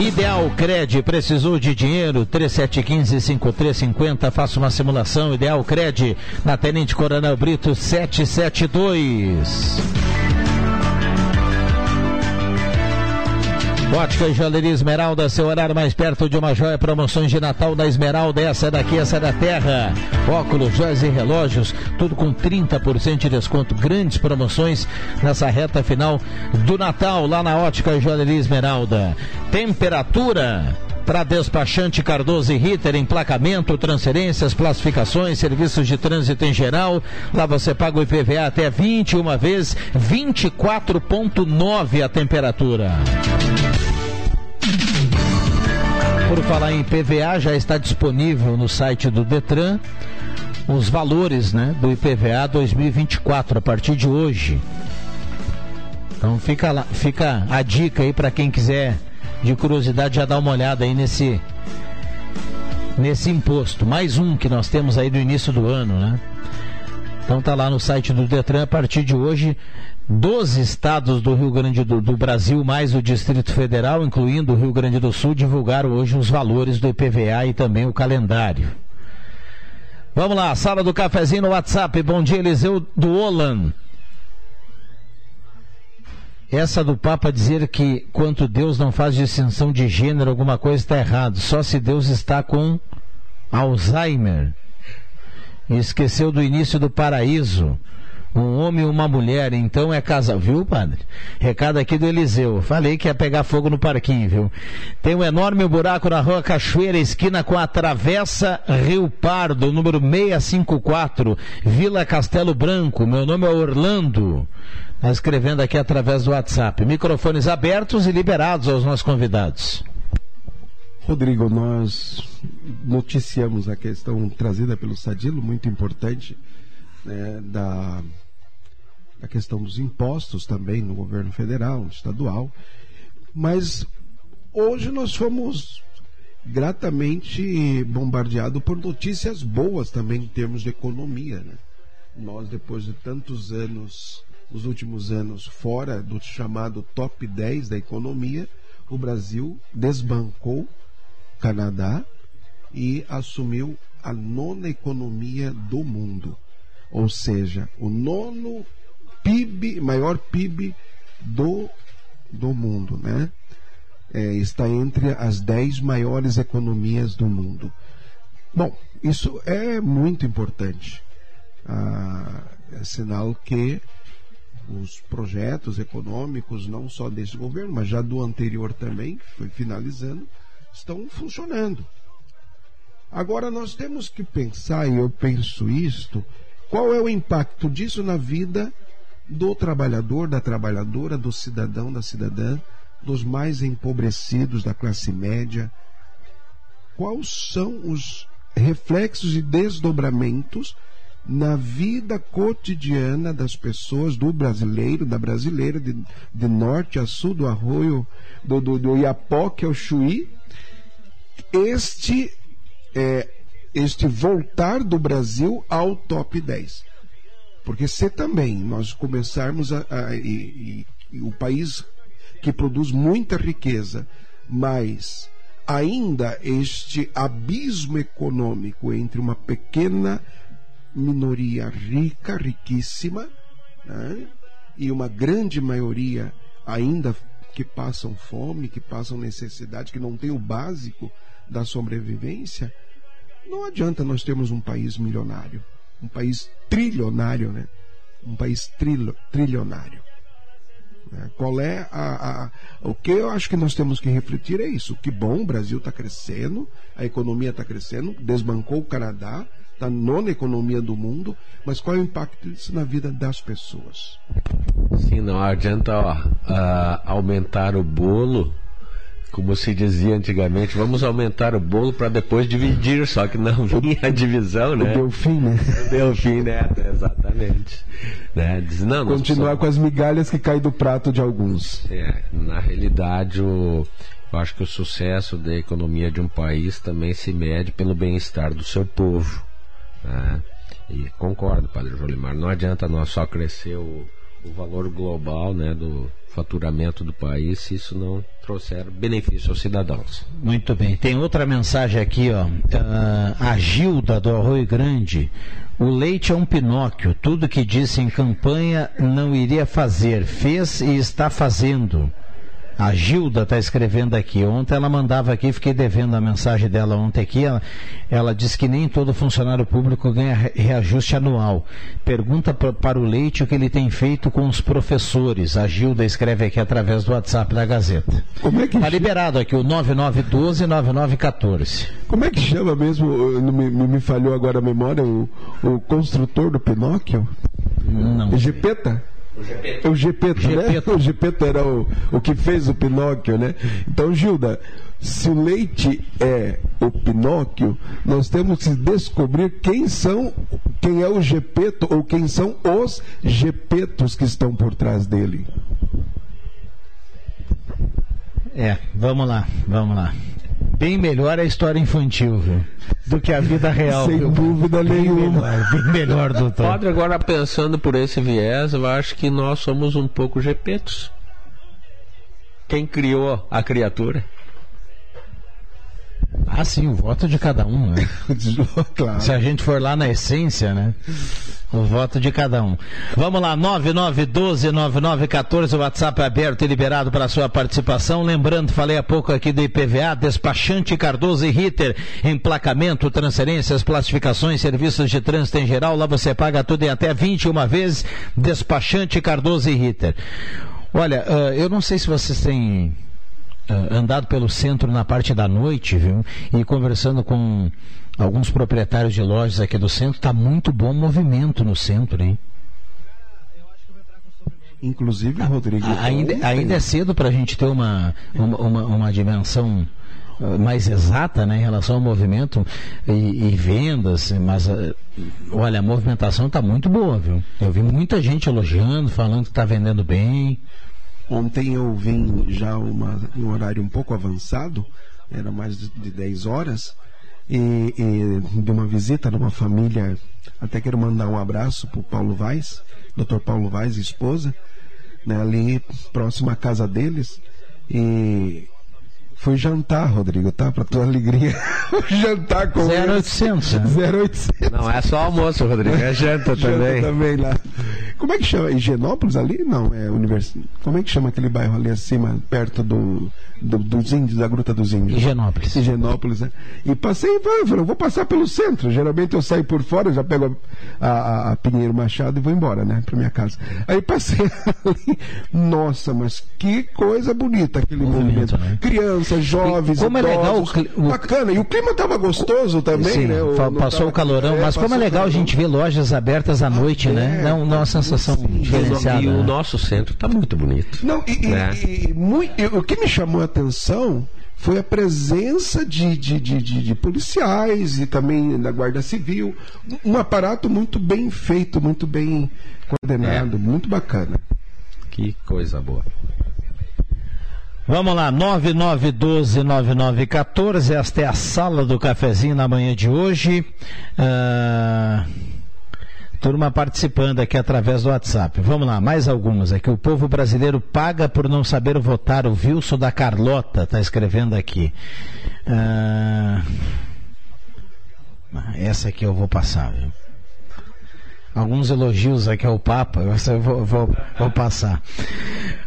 Ideal Cred, precisou de dinheiro? 3715-5350, faça uma simulação. Ideal Cred, na Tenente Coronel Brito 772. Ótica e Joalheria Esmeralda, seu horário mais perto de uma joia, promoções de Natal da Esmeralda, essa é daqui, essa é da terra. Óculos, joias e relógios, tudo com 30% de desconto. Grandes promoções nessa reta final do Natal, lá na Ótica e Joalheria Esmeralda. Temperatura para despachante Cardoso e Ritter, emplacamento, transferências, classificações, serviços de trânsito em geral. Lá você paga o IPVA até 21 vezes, 24,9 a temperatura. Por falar em IPVA, já está disponível no site do Detran os valores né, do IPVA 2024, a partir de hoje. Então fica, lá, fica a dica aí para quem quiser de curiosidade já dá uma olhada aí nesse nesse imposto. Mais um que nós temos aí do início do ano, né? Então tá lá no site do Detran a partir de hoje. 12 estados do Rio Grande do, do, Brasil, mais o Distrito Federal, incluindo o Rio Grande do Sul, divulgaram hoje os valores do IPVA e também o calendário. Vamos lá, sala do cafezinho no WhatsApp. Bom dia, Eliseu do Olan. Essa do Papa dizer que quanto Deus não faz distinção de gênero, alguma coisa está errado. Só se Deus está com Alzheimer. Esqueceu do início do paraíso. Um homem e uma mulher, então é casal, viu, padre? Recado aqui do Eliseu. Falei que ia pegar fogo no parquinho, viu? Tem um enorme buraco na rua Cachoeira, esquina com a Travessa Rio Pardo, número 654, Vila Castelo Branco. Meu nome é Orlando. Está escrevendo aqui através do WhatsApp. Microfones abertos e liberados aos nossos convidados. Rodrigo, nós noticiamos a questão trazida pelo Sadilo, muito importante, né, da, da questão dos impostos também no governo federal, estadual. Mas hoje nós fomos gratamente bombardeados por notícias boas também em termos de economia. Né? Nós, depois de tantos anos nos últimos anos fora do chamado top 10 da economia, o Brasil desbancou Canadá e assumiu a nona economia do mundo. Ou seja, o nono PIB, maior PIB do, do mundo, né? É, está entre as dez maiores economias do mundo. Bom, isso é muito importante. Ah, é sinal que os projetos econômicos, não só desse governo, mas já do anterior também, que foi finalizando, estão funcionando. Agora nós temos que pensar, e eu penso isto, qual é o impacto disso na vida do trabalhador, da trabalhadora, do cidadão, da cidadã, dos mais empobrecidos, da classe média. Quais são os reflexos e desdobramentos na vida cotidiana das pessoas, do brasileiro, da brasileira, de, de norte a sul, do arroio, do, do, do Iapoque ao Chuí, este, é, este voltar do Brasil ao top 10. Porque se também nós começarmos a, a e, e, o país que produz muita riqueza, mas ainda este abismo econômico entre uma pequena minoria rica, riquíssima, né, e uma grande maioria ainda que passam fome, que passam necessidade, que não tem o básico da sobrevivência, não adianta nós termos um país milionário, um país trilionário, né? Um país trilo, trilionário. Né? Qual é a, a, O que eu acho que nós temos que refletir é isso. Que bom, o Brasil está crescendo, a economia está crescendo, desbancou o Canadá, está nona economia do mundo, mas qual é o impacto disso na vida das pessoas? Sim, não adianta ó, uh, aumentar o bolo, como se dizia antigamente, vamos aumentar o bolo para depois dividir, só que não vinha a divisão, né? Deu fim, né? Deu fim, né? Exatamente. Né? Diz, não, Continuar com as migalhas que caem do prato de alguns. É, na realidade, o, eu acho que o sucesso da economia de um país também se mede pelo bem-estar do seu povo. Né? E concordo, Padre Jolimar, não adianta nós só crescer o, o valor global né, do faturamento do país se isso não trouxer benefício aos cidadãos. Muito bem. Tem outra mensagem aqui, ó. Uh, a Gilda do Arroio Grande. O leite é um Pinóquio. Tudo que disse em campanha não iria fazer, fez e está fazendo. A Gilda está escrevendo aqui. Ontem ela mandava aqui, fiquei devendo a mensagem dela ontem aqui. Ela, ela diz que nem todo funcionário público ganha reajuste anual. Pergunta para o Leite o que ele tem feito com os professores. A Gilda escreve aqui através do WhatsApp da Gazeta. Como é que Está liberado aqui o 9912-9914. Como é que chama mesmo? Me, me falhou agora a memória o, o construtor do Pinóquio? Não. Gepeta? O Gepeto, né? O Gepeto era o, o que fez o Pinóquio, né? Então, Gilda, se o leite é o Pinóquio, nós temos que descobrir quem são, quem é o Gepeto ou quem são os Gepetos que estão por trás dele. É, vamos lá, vamos lá bem melhor a história infantil, viu? Do que a vida real. Sem viu? dúvida bem nenhuma. Melhor, bem melhor, doutor. Padre, agora pensando por esse viés, eu acho que nós somos um pouco gepetos. Quem criou a criatura? Ah, sim, o voto de cada um, né? claro. Se a gente for lá na essência, né? O voto de cada um. Vamos lá, 9912-9914, o WhatsApp é aberto e liberado para a sua participação. Lembrando, falei há pouco aqui do IPVA, despachante Cardoso e Ritter, emplacamento, transferências, classificações, serviços de trânsito em geral. Lá você paga tudo em até 21 vezes. Despachante Cardoso e Ritter. Olha, uh, eu não sei se vocês têm uh, andado pelo centro na parte da noite, viu? E conversando com alguns proprietários de lojas aqui do centro, está muito bom movimento no centro, hein? Inclusive, Rodrigo. Ainda, ainda é cedo para a gente ter uma, uma, uma, uma dimensão mais exata né, em relação ao movimento e, e vendas, mas olha, a movimentação está muito boa, viu? Eu vi muita gente elogiando, falando que está vendendo bem. Ontem eu vim já uma, um horário um pouco avançado, era mais de 10 horas, e, e de uma visita numa família. Até quero mandar um abraço para o Paulo Vaz, Dr. Paulo Vaz, esposa, né, ali próximo à casa deles. E Fui jantar, Rodrigo, tá? Pra tua alegria. jantar com 0800. Eles. 0800. Não é só almoço, Rodrigo, é janta também. janta também lá. Como é que chama? Higienópolis ali? Não, é univers... Como é que chama aquele bairro ali acima, perto do, do- dos índios, da Gruta dos Índios? Higienópolis. Higienópolis, né? E passei e falei, vou passar pelo centro. Geralmente eu saio por fora, já pego a, a- a Pinheiro Machado e vou embora, né? Pra minha casa. Aí passei ali. Nossa, mas que coisa bonita aquele movimento. Crianças, jovens, como é legal o idosos. cli- o- Bacana. E o clima tava gostoso também, Sim, né? O- fa- não passou tava- o calorão, É, mas como é legal a gente ver lojas abertas à noite, né? Dá, um- dá uma sensação diferenciada. E o né? nosso centro está muito bonito. Não, e, e- né? e e o que me chamou a atenção foi a presença de, de, de, de- policiais e também da Guarda Civil. Um aparato muito bem feito, muito bem coordenado, muito bacana. Que coisa boa. Vamos lá, 9912-9914, esta é a sala do cafezinho na manhã de hoje. Ah, turma participando aqui através do WhatsApp. Vamos lá, mais algumas aqui. O povo brasileiro paga por não saber votar. O Wilson da Carlota está escrevendo aqui. Ah, essa aqui eu vou passar, viu? Alguns elogios aqui ao Papa, eu vou, vou- vou passar.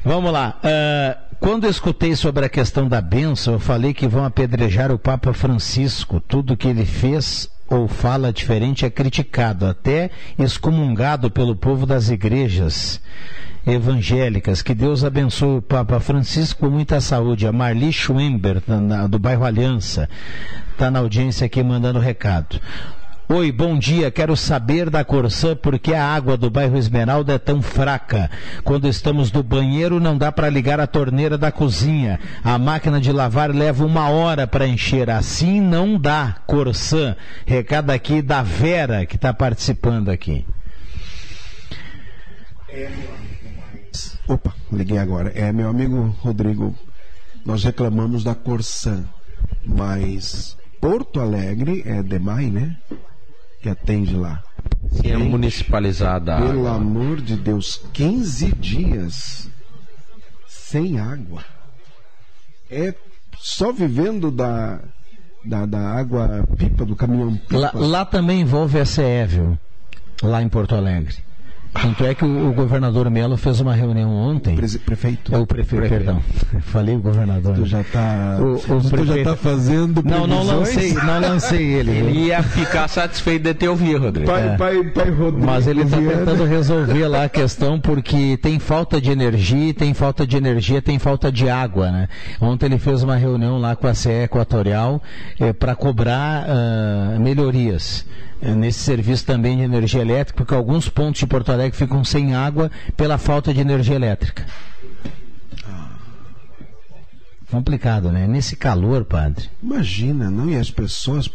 Vamos lá. ah, quando escutei sobre a questão da bênção, eu falei que vão apedrejar o Papa Francisco. Tudo que ele fez ou fala diferente é criticado, até excomungado pelo povo das igrejas evangélicas. Que Deus abençoe o Papa Francisco com muita saúde. A Marli Schwember, do bairro Aliança, está na audiência aqui mandando recado. Oi, bom dia. Quero saber da Corsã por que a água do bairro Esmeralda é tão fraca. Quando estamos no banheiro, não dá para ligar a torneira da cozinha. A máquina de lavar leva uma hora para encher. Assim não dá. Corsã. Recado aqui da Vera, que está participando aqui. Opa, liguei agora. É, meu amigo Rodrigo, nós reclamamos da Corsã, mas Porto Alegre é Demai, né? Que atende lá. Sim, é municipalizada a Pelo água. amor de Deus, 15 dias sem água. É só vivendo da, da, da água pipa, do caminhão pipa. Lá, lá também envolve a CE, viu? Lá em Porto Alegre. Tanto é que o, o governador Melo fez uma reunião ontem. prefeito. É o prefeito, perdão. Falei o governador. Tu já tá. O, o tu já prefeito- tá fazendo Não, não previsões? lancei, não lancei ele. Ele ia ficar satisfeito de ter ouvido, Rodrigo. Pai, É. pai, pai Rodrigo. Mas ele está tentando resolver lá a questão porque tem falta de energia, e tem falta de energia, tem falta de água, né? Ontem ele fez uma reunião lá com a CE Equatorial para cobrar ah, melhorias eh, nesse serviço também de energia elétrica, porque alguns pontos de Porto Alegre ficam sem água pela falta de energia elétrica. Complicado, né? Nesse calor, padre. Imagina, não? E as pessoas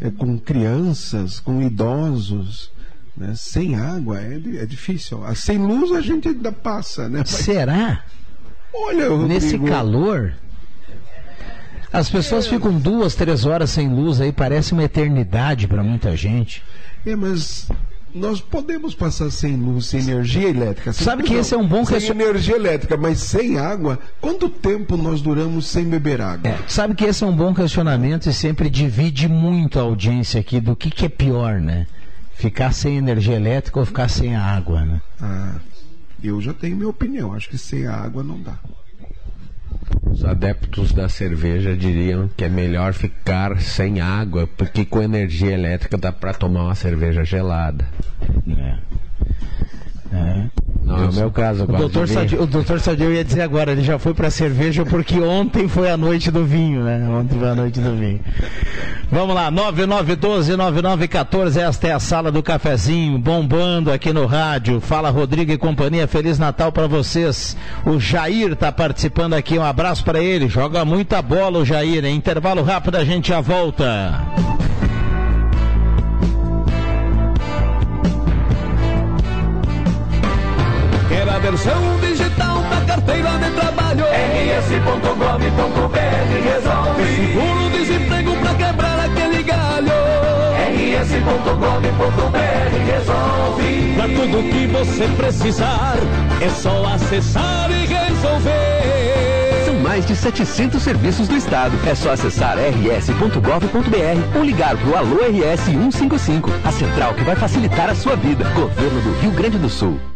é, com crianças, com idosos, né? sem água, é, é difícil. Ah, Sem luz a gente ainda passa, né? Mas- Será? Olha, Rodrigo, Nesse calor? As pessoas ficam duas, três horas sem luz aí, parece uma eternidade para muita gente. É, mas nós podemos passar sem luz, sem energia elétrica. sem Sabe que tudo, esse é um bom sem question- energia elétrica, mas sem água. Quanto tempo nós duramos sem beber água? Sabe que esse é um bom questionamento e sempre divide muito a audiência aqui do que, que é pior, né? Ficar sem energia elétrica ou ficar sem a água, né? Ah, eu já tenho minha opinião. Acho que sem a água não dá. Os adeptos da cerveja diriam que é melhor ficar sem água, porque com energia elétrica dá para tomar uma cerveja gelada. É. Não é o meu caso, eu O doutor. Sadio, o doutor Sadio ia dizer agora, ele já foi para cerveja porque ontem foi a noite do vinho, né? Ontem foi a noite do vinho. Vamos lá, 9912-9914, esta é a sala do cafezinho, bombando aqui no rádio. Fala Rodrigo e companhia, Feliz Natal para vocês. O Jair tá participando aqui, um abraço para ele. Joga muita bola o Jair, em intervalo rápido a gente já volta. Versão digital da carteira de trabalho? rs.gov.br resolve. Seguro-desemprego pra quebrar aquele galho. rs.gov.br resolve. Pra tudo que você precisar, é só acessar e resolver. São mais mais de 700 serviços do Estado. É só acessar rs.gov.br ou ligar para o Alô RS 155, a central que vai facilitar a sua vida. Governo do Rio Grande do Sul.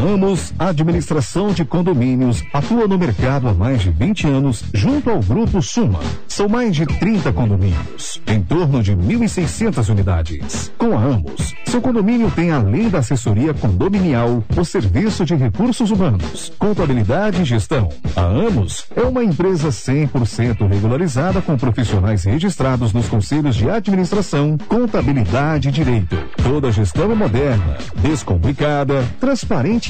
A Amos Administração de Condomínios atua no mercado há mais de 20 anos junto ao Grupo Suma. São mais de 30 condomínios, em torno de 1.600 unidades. Com a Amos, seu condomínio tem além da assessoria condominial, o serviço de recursos humanos, contabilidade e gestão. A Amos é uma empresa 100% regularizada com profissionais registrados nos conselhos de administração, contabilidade e direito. Toda gestão é moderna, descomplicada, transparente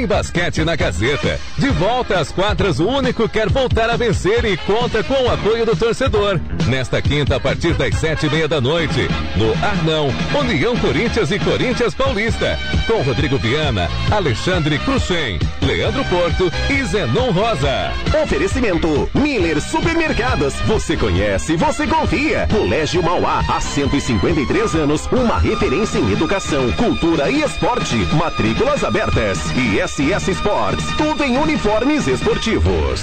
Tem basquete na Gazeta. De volta às quadras, o único quer voltar a vencer e conta com o apoio do torcedor. Nesta quinta, a partir das sete e meia da noite, no Arnão, União Corinthians e Corinthians Paulista. Com Rodrigo Viana, Alexandre Cruxem, Leandro Porto e Zenon Rosa. Oferecimento Miller Supermercados. Você conhece, você confia. Colégio Mauá, há 153 anos, uma referência em educação, cultura e esporte. Matrículas abertas. E SS Sports, tudo em uniformes esportivos.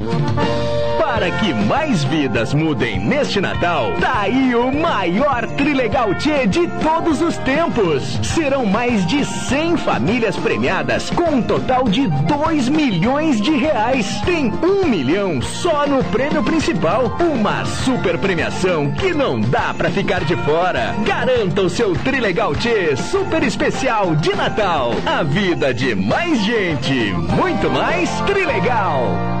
Para que mais vidas mudem neste Natal, tá aí o maior Trilegal Tchê de todos os tempos. Serão mais de 100 famílias premiadas com um total de 2 milhões de reais. Tem um milhão só no prêmio principal. Uma super premiação que não dá pra ficar de fora. Garanta o seu Trilegal Tchê super especial de Natal. A vida de mais gente. Muito mais Trilegal.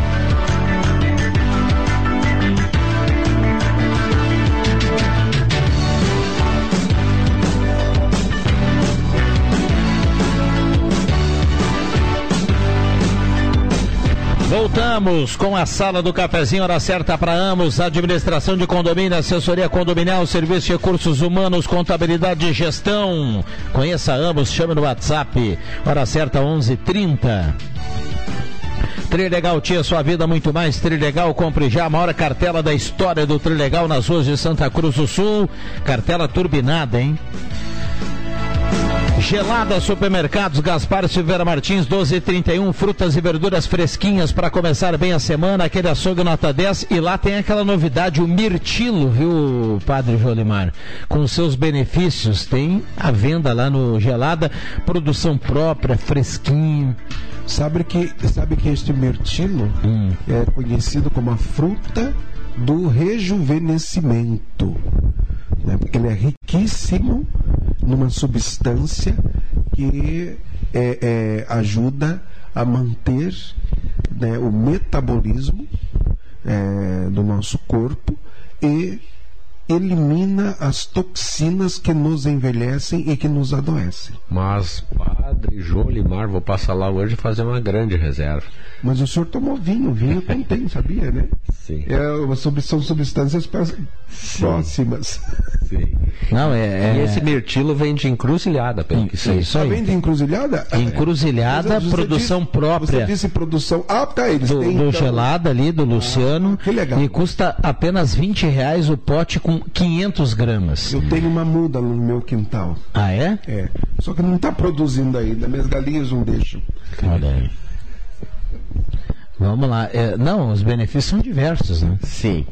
Voltamos com a sala do cafezinho, hora certa para Amos, administração de condomínio, assessoria condominial, serviço de recursos humanos, contabilidade e gestão. Conheça Amos, chame no WhatsApp, hora certa 11:30. Trilegal tinha sua vida muito mais. Trilegal, compre já a maior cartela da história do Trilegal nas ruas de Santa Cruz do Sul. Cartela turbinada, hein? Gelada Supermercados, Gaspar Silveira Martins, 1231, frutas e verduras fresquinhas para começar bem a semana, aquele açougue nota 10. E lá tem aquela novidade, o Mirtilo, viu, Padre Jolimar? Com seus benefícios, tem a venda lá no Gelada, produção própria, fresquinho. Sabe que, sabe que este mirtilo Hum. é conhecido como a fruta do rejuvenescimento. Né? Porque ele é riquíssimo numa substância que é, é, ajuda a manter né, o metabolismo é, do nosso corpo e elimina as toxinas que nos envelhecem e que nos adoecem. Mas, Padre Jolimar, vou passar lá hoje e fazer uma grande reserva. Mas o senhor tomou vinho, vinho contém, sabia, né? Sim. É, são substâncias pró- próximas. Sim. Não, é. E esse mirtilo vem de encruzilhada, pelo que sei. Isso aí. Vem de encruzilhada? Encruzilhada, você produção disse- própria. Você disse produção. Ah, tá, eles do, têm. do então- gelada ali, do Luciano. que legal. E custa apenas 20 reais o pote com 500 gramas. Eu tenho uma muda no meu quintal. Ah, é? É. Só que não está produzindo ainda. Minhas galinhas não deixam. Olha aí. Vamos lá. É, não, os benefícios são diversos, né? Sim.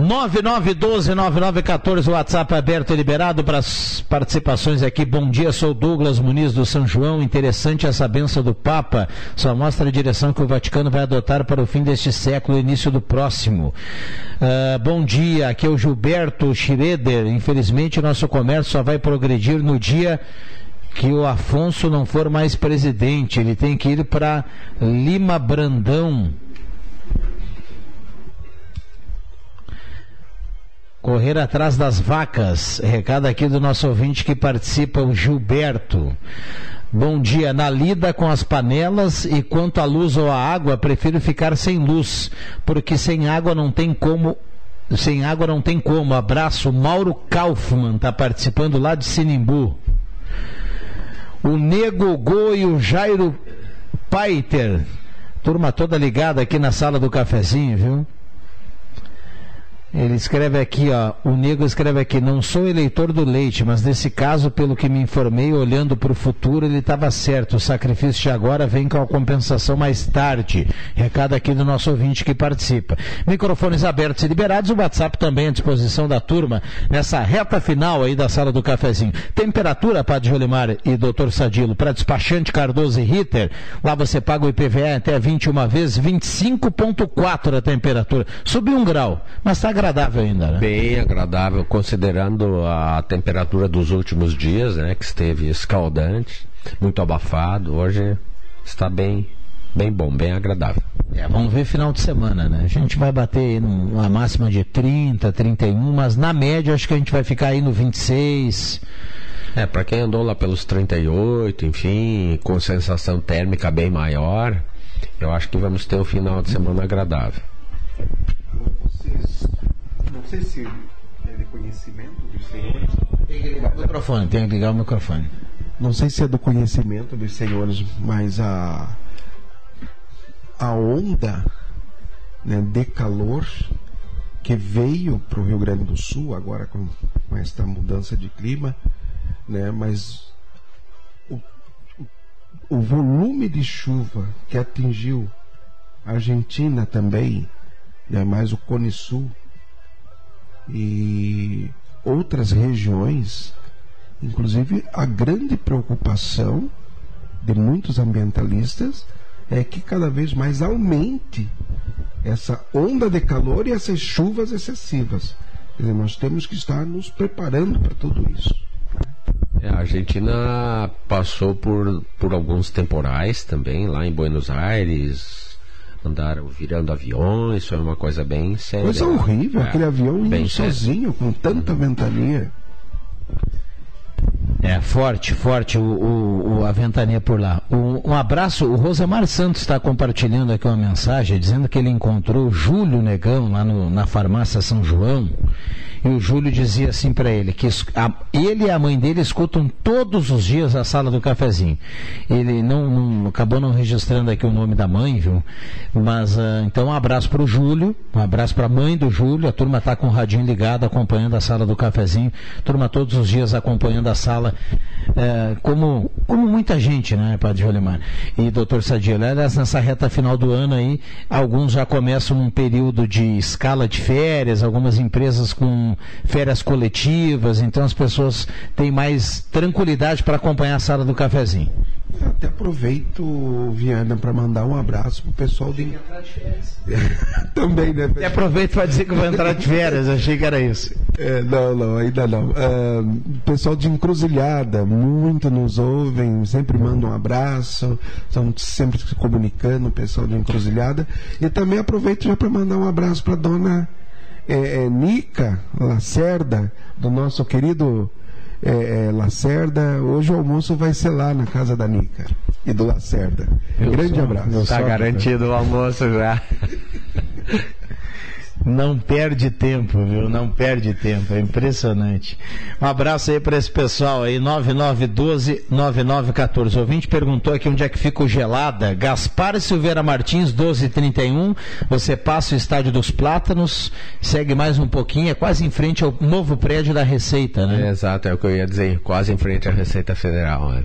9912-9914, o WhatsApp aberto e liberado para as participações aqui. Bom dia, sou Douglas Muniz do São João. Interessante essa benção do Papa. Só mostra a direção que o Vaticano vai adotar para o fim deste século e início do próximo. Ah, bom dia, aqui é o Gilberto Schroeder. Infelizmente, nosso comércio só vai progredir no dia que o Afonso não for mais presidente. Ele tem que ir para Lima Brandão. Correr atrás das vacas. Recado aqui do nosso ouvinte que participa, o Gilberto. Bom dia. Na lida com as panelas e quanto à luz ou à água, prefiro ficar sem luz, porque sem água não tem como. Sem água não tem como. Abraço. Mauro Kaufmann está participando lá de Sinimbu. O Nego Go e o Jairo Paiter. Turma toda ligada aqui na sala do cafezinho, viu? Ele escreve aqui, ó, o Nego escreve aqui, não sou eleitor do leite, mas nesse caso, pelo que me informei, olhando para o futuro, ele estava certo. O sacrifício de agora vem com a compensação mais tarde. Recado aqui do nosso ouvinte que participa. Microfones abertos e liberados, o WhatsApp também à disposição da turma nessa reta final aí da sala do cafezinho. Temperatura, Padre Jolimar e Dr. Sadilo, para despachante Cardoso e Ritter, lá você paga o IPVA até 21 vezes, 25,4 a temperatura. Subiu um grau, mas está agradável ainda, né? Bem agradável, considerando a temperatura dos últimos dias, né? Que esteve escaldante, muito abafado. Hoje está bem, bem bom, bem agradável. É, vamos ver final de semana, né? A gente vai bater aí numa máxima de 30, 31, mas na média acho que a gente vai ficar aí no 26. É, para quem andou lá pelos 38, enfim, com sensação térmica bem maior, eu acho que vamos ter um final de semana agradável. Não sei se é de conhecimento dos senhores. Tem que ligar o microfone, tem que ligar o microfone. Não sei se é do conhecimento dos senhores, mas a, a onda né, de calor que veio para o Rio Grande do Sul, agora com, com esta mudança de clima, né, mas o, o- o volume de chuva que atingiu a Argentina também, né, mais o Cone Sul e outras regiões, inclusive a grande preocupação de muitos ambientalistas é que cada vez mais aumente essa onda de calor e essas chuvas excessivas. Quer dizer, nós temos que estar nos preparando para tudo isso. É, a Argentina passou por, por alguns temporais também, lá em Buenos Aires, andaram virando aviões, foi uma coisa bem séria. Coisa horrível, É, aquele avião bem indo sério. sozinho, com tanta ventania. É, forte, forte o, o- o- a ventania por lá. Um, um abraço, o Rosemar Santos está compartilhando aqui uma mensagem dizendo que ele encontrou o Júlio Negão lá no, na farmácia São João e o Júlio dizia assim para ele que a, ele e a mãe dele escutam todos os dias a sala do cafezinho. Ele não, não acabou não registrando aqui o nome da mãe, viu? Mas uh, então um abraço para o Júlio, um abraço para a mãe do Júlio. A turma está com o radinho ligado, acompanhando a sala do cafezinho. turma todos os dias acompanhando a sala, uh, como como muita gente, né, Padre Jolimar e Doutor Sadia. Aliás, nessa reta final do ano aí, alguns já começam um período de escala de férias, algumas empresas com férias coletivas, então as pessoas têm mais tranquilidade para acompanhar a sala do cafezinho. Até aproveito, Viana, para mandar um abraço pro pessoal de. Também, né? Aproveito para dizer que vou entrar de férias, achei que era isso. É, não, não, ainda não. Uh, pessoal de encruzilhada, muito nos ouvem, sempre mandam um abraço, estão sempre se comunicando, o pessoal de encruzilhada. E também aproveito já para mandar um abraço para dona é, é, Nica Lacerda, do nosso querido é, é, Lacerda. Hoje o almoço vai ser lá na casa da Nica e do Lacerda. Grande sou, abraço. Está garantido o almoço já. Não perde tempo, viu? Não perde tempo. É impressionante. Um abraço aí para esse pessoal aí, 9912-9914. O ouvinte perguntou aqui onde é que fica o Gelada. Gaspar Silveira Martins, 1231. Você passa o Estádio dos Plátanos, segue mais um pouquinho, é quase em frente ao novo prédio da Receita, né? É, exato, é o que eu ia dizer. Quase em frente à Receita Federal. Né?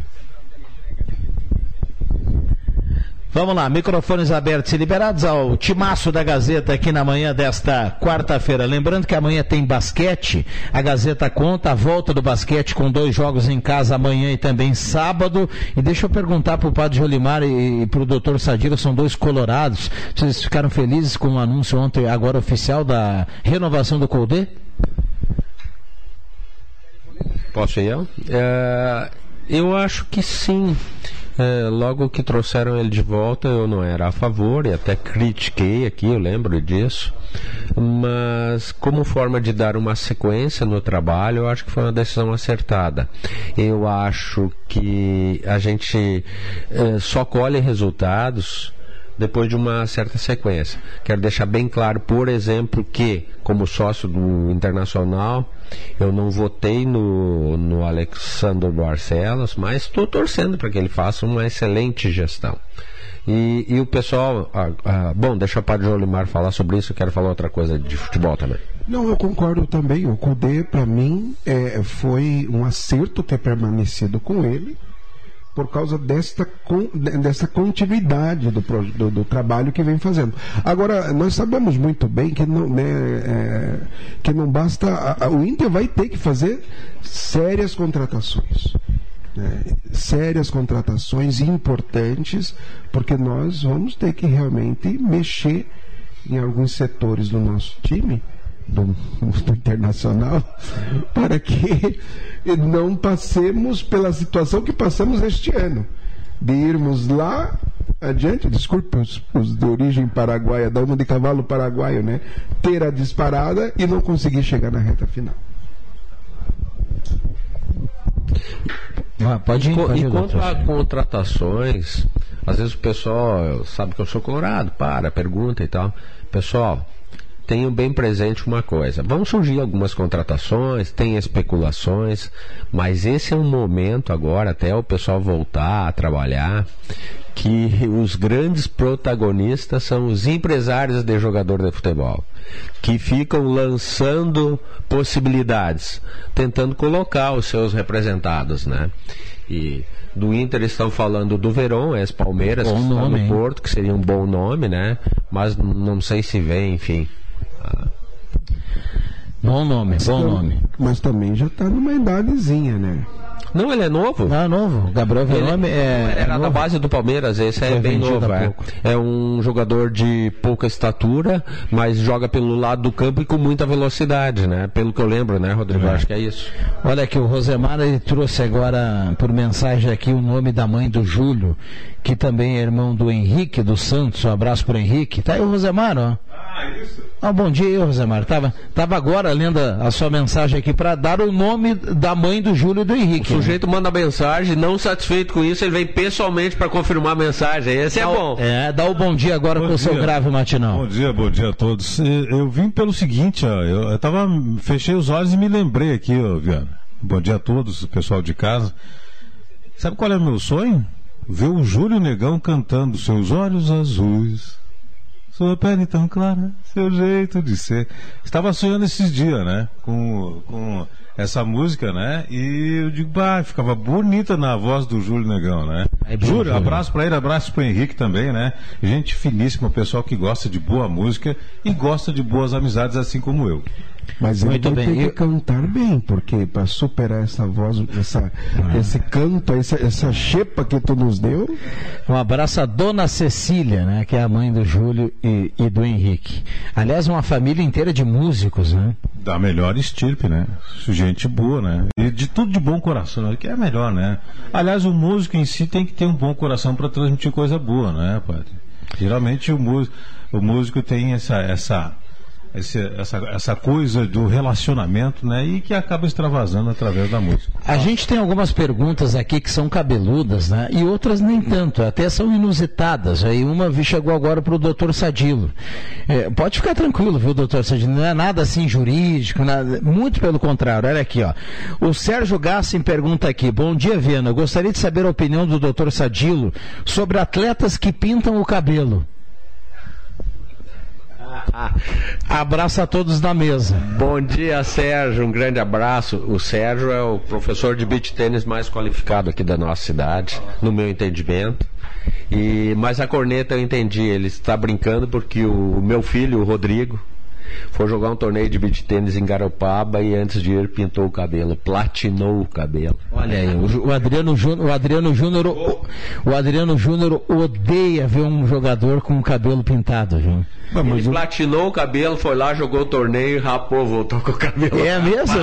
Vamos lá, microfones abertos e liberados ao timaço da Gazeta aqui na manhã desta quarta-feira. Lembrando que amanhã tem basquete, a Gazeta conta a volta do basquete com dois jogos em casa amanhã e também sábado. E deixa eu perguntar para o Padre Jolimar e, e para o doutor Sadira, são dois colorados. Vocês ficaram felizes com o anúncio ontem, agora oficial, da renovação do Colde? Posso ir eu? É, eu acho que sim. É, logo que trouxeram ele de volta, eu não era a favor e até critiquei aqui, eu lembro disso. Mas, como forma de dar uma sequência no trabalho, eu acho que foi uma decisão acertada. Eu acho que a gente é, só colhe resultados depois de uma certa sequência. Quero deixar bem claro, por exemplo, que, como sócio do Internacional, eu não votei no, no Alexandre Barcelos, mas estou torcendo para que ele faça uma excelente gestão. E, e o pessoal. Ah, ah, bom, deixa o Padre Jolimar falar sobre isso, eu quero falar outra coisa de futebol também. Não, eu concordo também. O Cudê, para mim, é, foi um acerto ter permanecido com ele por causa desta, dessa continuidade do, do, do, trabalho que vem fazendo. Agora, nós sabemos muito bem que não, né, é, que não basta. A, a, o Inter vai ter que fazer sérias contratações. Né, sérias contratações importantes, porque nós vamos ter que realmente mexer em alguns setores do nosso time do, do internacional para que não passemos pela situação que passamos este ano, de irmos lá adiante, desculpe os, os de origem paraguaia, da uma de cavalo paraguaio, né? Ter a disparada e não conseguir chegar na reta final. Ah, pode ir, pode ir, e quanto a contratações, às vezes o pessoal sabe que eu sou colorado, para, pergunta e tal. Pessoal, tenham bem presente uma coisa: vão surgir algumas contratações, tem especulações, mas esse é um momento agora, até o pessoal voltar a trabalhar, que os grandes protagonistas são os empresários de jogador de futebol, que ficam lançando possibilidades, tentando colocar os seus representados, né? E do Inter estão falando do Verón, ex-Palmeiras, que está no Porto, que seria um bom nome, né? Mas não sei se vem, enfim. Bom nome, bom nome. Mas também já está numa idadezinha, né? Não, ele é novo. Não, é novo. Gabriel Verome é. Era é da base do Palmeiras, esse é bem novo. É. é um jogador de pouca estatura, mas joga pelo lado do campo e com muita velocidade, né? Pelo que eu lembro, né, Rodrigo? É. Acho que é isso. Olha aqui, o Rosemar ele trouxe agora por mensagem aqui o nome da mãe do Júlio, que também é irmão do Henrique dos Santos. Um abraço para Henrique. Tá aí o Rosemar, ó. Ah, bom dia, Rosemar. Tava, tava agora lendo a, sua mensagem aqui para dar o nome da mãe do Júlio e do Henrique. O sujeito manda mensagem, não satisfeito com isso, ele vem pessoalmente para confirmar a mensagem. Esse é Dá o- bom. É, dá o bom dia agora com o seu grave matinal. Bom dia, bom dia a todos. Eu vim pelo seguinte, ó, eu, eu tava, fechei os olhos e me lembrei aqui, ó, Viana. Bom dia a todos, o pessoal de casa. Sabe qual é o meu sonho? Ver o Júlio Negão cantando Seus Olhos Azuis, Sua pele tão clara, seu jeito de ser. Estava sonhando esses dias, né? Com, com essa música, né? E eu digo, bah, ficava bonita na voz do Júlio Negão, né? Júlio, abraço pra ele, abraço pro Henrique também, né? Gente finíssima, pessoal que gosta de boa música e gosta de boas amizades, assim como eu. Mas ele Muito vai bem. ter Eu- que cantar bem, porque para superar essa voz, essa, esse canto, essa, essa xepa que tu nos deu. Um abraço à dona Cecília, né, que é a mãe do Júlio e, e do Henrique. Aliás, uma família inteira de músicos, né? Da melhor estirpe, né? Gente boa, né? E de tudo de bom coração, que é melhor, né? Aliás, o músico em si tem que ter um bom coração para transmitir coisa boa, né, padre? Geralmente o músico, o músico tem essa, essa, esse- essa, essa coisa do relacionamento, né? E que acaba extravasando através da música. A gente tem algumas perguntas aqui que são cabeludas, né? E outras nem tanto, até são inusitadas. Aí uma chegou agora para o doutor Sadilo. É, pode ficar tranquilo, viu, doutor Sadilo? Não é nada assim jurídico, nada, muito pelo contrário. Olha aqui, ó. O Sérgio Gassin pergunta aqui: Bom dia, Viana. Gostaria de saber a opinião do doutor Sadilo sobre atletas que pintam o cabelo. Abraço a todos na mesa. Bom dia, Sérgio. Um grande abraço. O Sérgio é o professor de beach tênis mais qualificado aqui da nossa cidade, no meu entendimento. E, mas a corneta eu entendi, ele está brincando porque o, meu filho, o Rodrigo, foi jogar um torneio de beach tênis em Garopaba e antes de ir pintou o cabelo, platinou o cabelo. Olha aí, o, Adriano Júnior, o Adriano Júnior, o, o Adriano Júnior odeia ver um jogador com o cabelo pintado, viu? Ele platinou o cabelo, foi lá, jogou o torneio e rapou, voltou com o cabelo. É mesmo?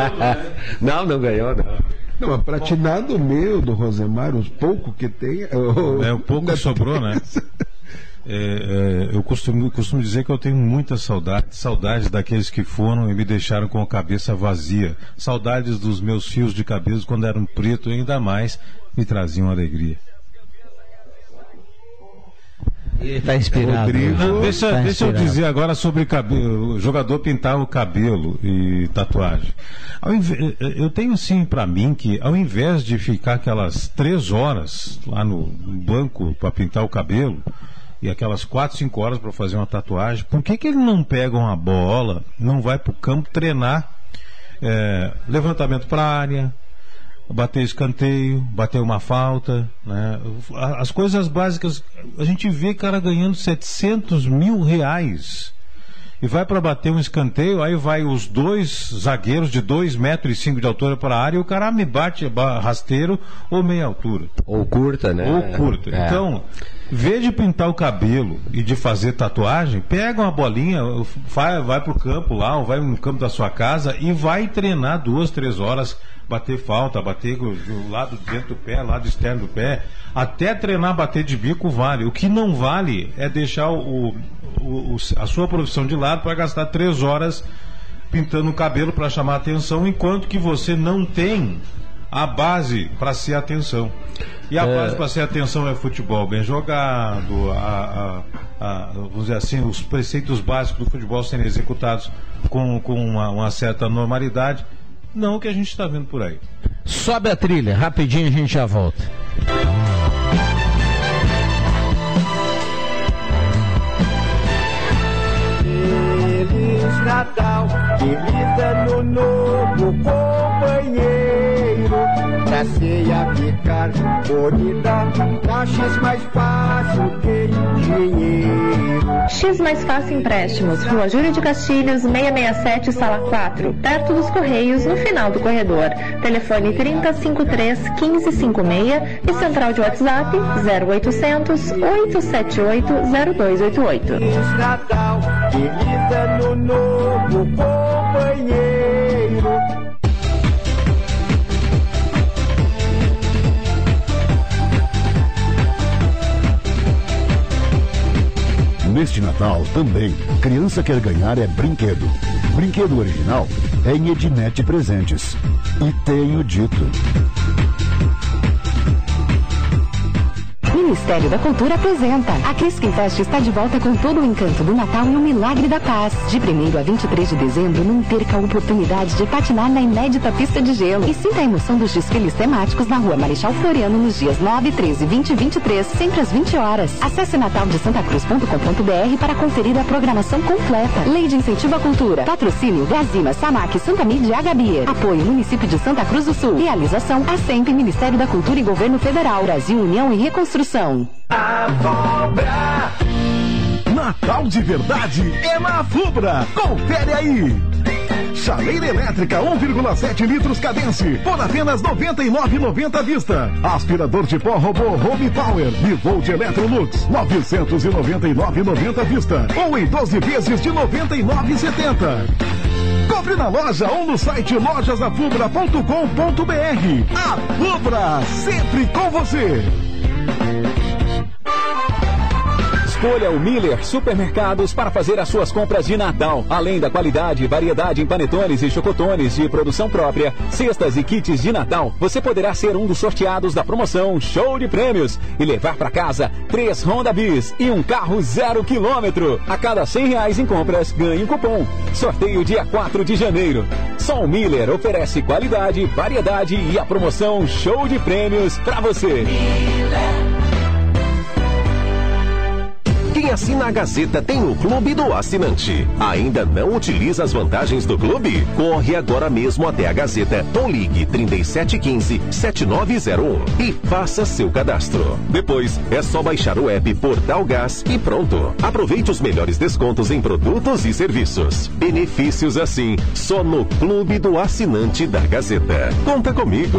não, não ganhou, não. Não, mas pratinado meu do Rosemar, os poucos que tem. É, o pouco que sobrou, né? É, é, eu costumo, costumo dizer que eu tenho muita saudade, saudades daqueles que foram e me deixaram com a cabeça vazia. Saudades dos meus fios de cabelo quando eram preto ainda mais me traziam alegria. Ele está inspirado. Não, deixa Tá deixa eu inspirado. dizer agora sobre cabelo, o jogador pintar o cabelo e tatuagem. Inve- eu tenho sim para mim que ao invés de ficar aquelas três horas lá no banco para pintar o cabelo e aquelas quatro, cinco horas para fazer uma tatuagem, por que, que ele não pega uma bola, não vai para o campo treinar é, levantamento para área, bater escanteio, bater uma falta, né? As coisas básicas, a gente vê cara ganhando 700 mil reais e vai para bater um escanteio, aí vai os dois zagueiros de 2 metros e cinco de altura para a área e o cara me bate ba- rasteiro ou meia altura. Ou curta, né? Ou curta. É. Então, vê de pintar o cabelo e de fazer tatuagem, pega uma bolinha, vai, vai pro campo lá, ou vai no campo da sua casa e vai treinar duas, três horas, bater falta, bater do do lado de dentro do pé, lado externo do pé, até treinar bater de bico vale. O que não vale é deixar o, o- o- a sua profissão de lado para gastar três horas pintando o cabelo para chamar atenção, enquanto que você não tem a base para ser atenção. E a É. base para ser atenção é futebol bem jogado, a- a- a- vamos dizer assim, os preceitos básicos do futebol serem executados com, com uma, uma certa normalidade. Não o que a gente está vendo por aí. Sobe a trilha, rapidinho a gente já volta. Feliz Natal, feliz ano novo, companheiro. Pra ceia ficar bonita, na X mais fácil tem dinheiro. X Mais Fácil Empréstimos, Rua Júlio de Castilhos, 667, Sala 4, perto dos Correios, no final do corredor. Telefone 3053 1556 e central de WhatsApp 0800 878 0288. Feliz Natal, feliz ano novo, companheiro. Neste Natal também. Criança quer ganhar é brinquedo. Brinquedo original é em Ednet Presentes. E tenho dito. Ministério da Cultura apresenta. A Crisquim Fest está de volta com todo o encanto do Natal e o milagre da paz. De 1 a 23 de dezembro, não perca a oportunidade de patinar na inédita pista de gelo e sinta a emoção dos desfiles temáticos na rua Marechal Floriano nos dias 9, 13, 20 e 23, sempre às 20 horas. Acesse nataldesantacruz.com.br para conferir a programação completa. Lei de Incentivo à Cultura. Patrocínio Gazima, Samac, Santa Mídia e Agabier. Apoio Município de Santa Cruz do Sul. Realização ASEMP, Ministério da Cultura e Governo Federal. Brasil União e Reconstrução. A Natal de verdade é na Fubra. Confere aí. Chaleira elétrica 1,7 litros cadence por apenas 99,90 à vista. Aspirador de pó robô Home Power Bivolt Electrolux 999,90 à vista ou em 12 vezes de 99,70. Compre na loja ou no site lojasafubra.com.br. A Fubra, sempre com você. Escolha o Miller Supermercados para fazer as suas compras de Natal. Além da qualidade e variedade em panetones e chocotones de produção própria, cestas e kits de Natal, você poderá ser um dos sorteados da promoção Show de Prêmios e levar para casa três Honda Bis e um carro zero quilômetro. A cada cem reais em compras, ganhe um cupom. Sorteio dia 4 de janeiro. Só o Miller oferece qualidade, variedade e a promoção Show de Prêmios para você. Quem assina a Gazeta tem o Clube do Assinante. Ainda não utiliza as vantagens do clube? Corre agora mesmo até a Gazeta ou ligue 3715-7901 e faça seu cadastro. Depois é só baixar o app Portal Gás e pronto. Aproveite os melhores descontos em produtos e serviços. Benefícios assim, só no Clube do Assinante da Gazeta. Conta comigo.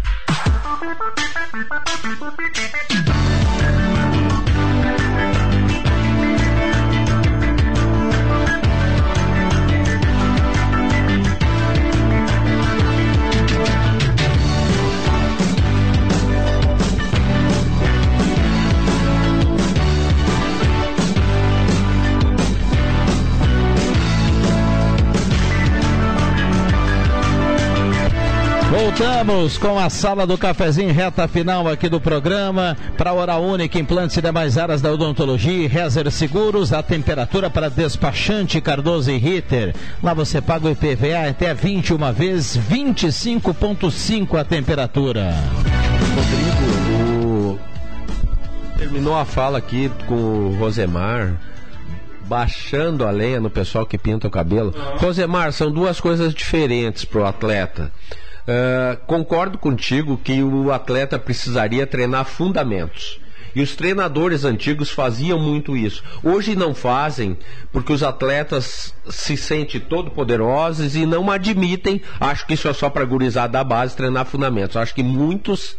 Voltamos com a sala do cafezinho, reta final aqui do programa. Para Hora Única, implantes e demais áreas da odontologia, Rezer Seguros, a temperatura para despachante Cardoso e Ritter. Lá você paga o IPVA até 21 vezes, 25,5 a temperatura. Rodrigo, o... terminou a fala aqui com o Rosemar baixando a lenha no pessoal que pinta o cabelo. Rosemar, são duas coisas diferentes para o atleta. Uh, concordo contigo que o atleta precisaria treinar fundamentos. E os treinadores antigos faziam muito isso. Hoje não fazem, porque os atletas se sentem todo poderosos e não admitem. Acho que isso é só para gurizar da base treinar fundamentos. Acho que muitos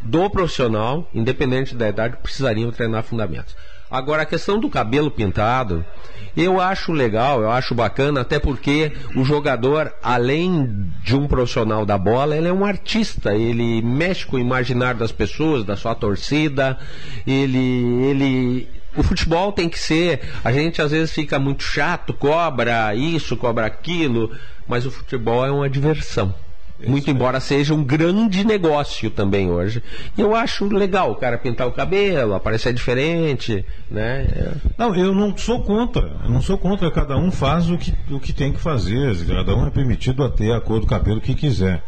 do profissional, independente da idade, precisariam treinar fundamentos. Agora, a questão do cabelo pintado, eu acho legal, eu acho bacana, até porque o jogador, além de um profissional da bola, ele é um artista, ele mexe com o imaginário das pessoas, da sua torcida, ele, ele o futebol tem que ser. A gente às vezes fica muito chato, cobra isso, cobra aquilo, mas o futebol é uma diversão. Muito embora seja um grande negócio também hoje. E eu acho legal o cara pintar o cabelo, aparecer diferente, né? É. Não, eu não sou contra. Eu não sou contra. Cada um faz o que, o que tem que fazer. Cada um é permitido a ter a cor do cabelo que quiser.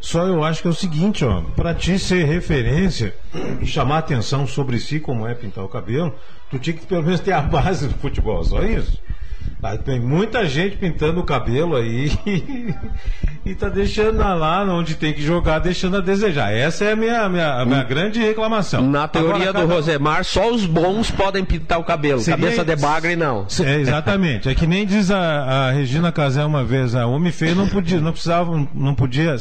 Só eu acho que é o seguinte, ó, para ti ser referência e chamar atenção sobre si como é pintar o cabelo, tu tinha que pelo menos ter a base do futebol, só isso. Tem muita gente pintando o cabelo aí e tá deixando lá onde tem que jogar, deixando a desejar. Essa é a minha, minha, a minha grande reclamação. Na teoria Agora, do Rosemar, só os bons podem pintar o cabelo. Seria... Cabeça de bagre, não. É, exatamente. É que nem diz a, a Regina Casé uma vez, a homem feio não podia, não precisava, não podia.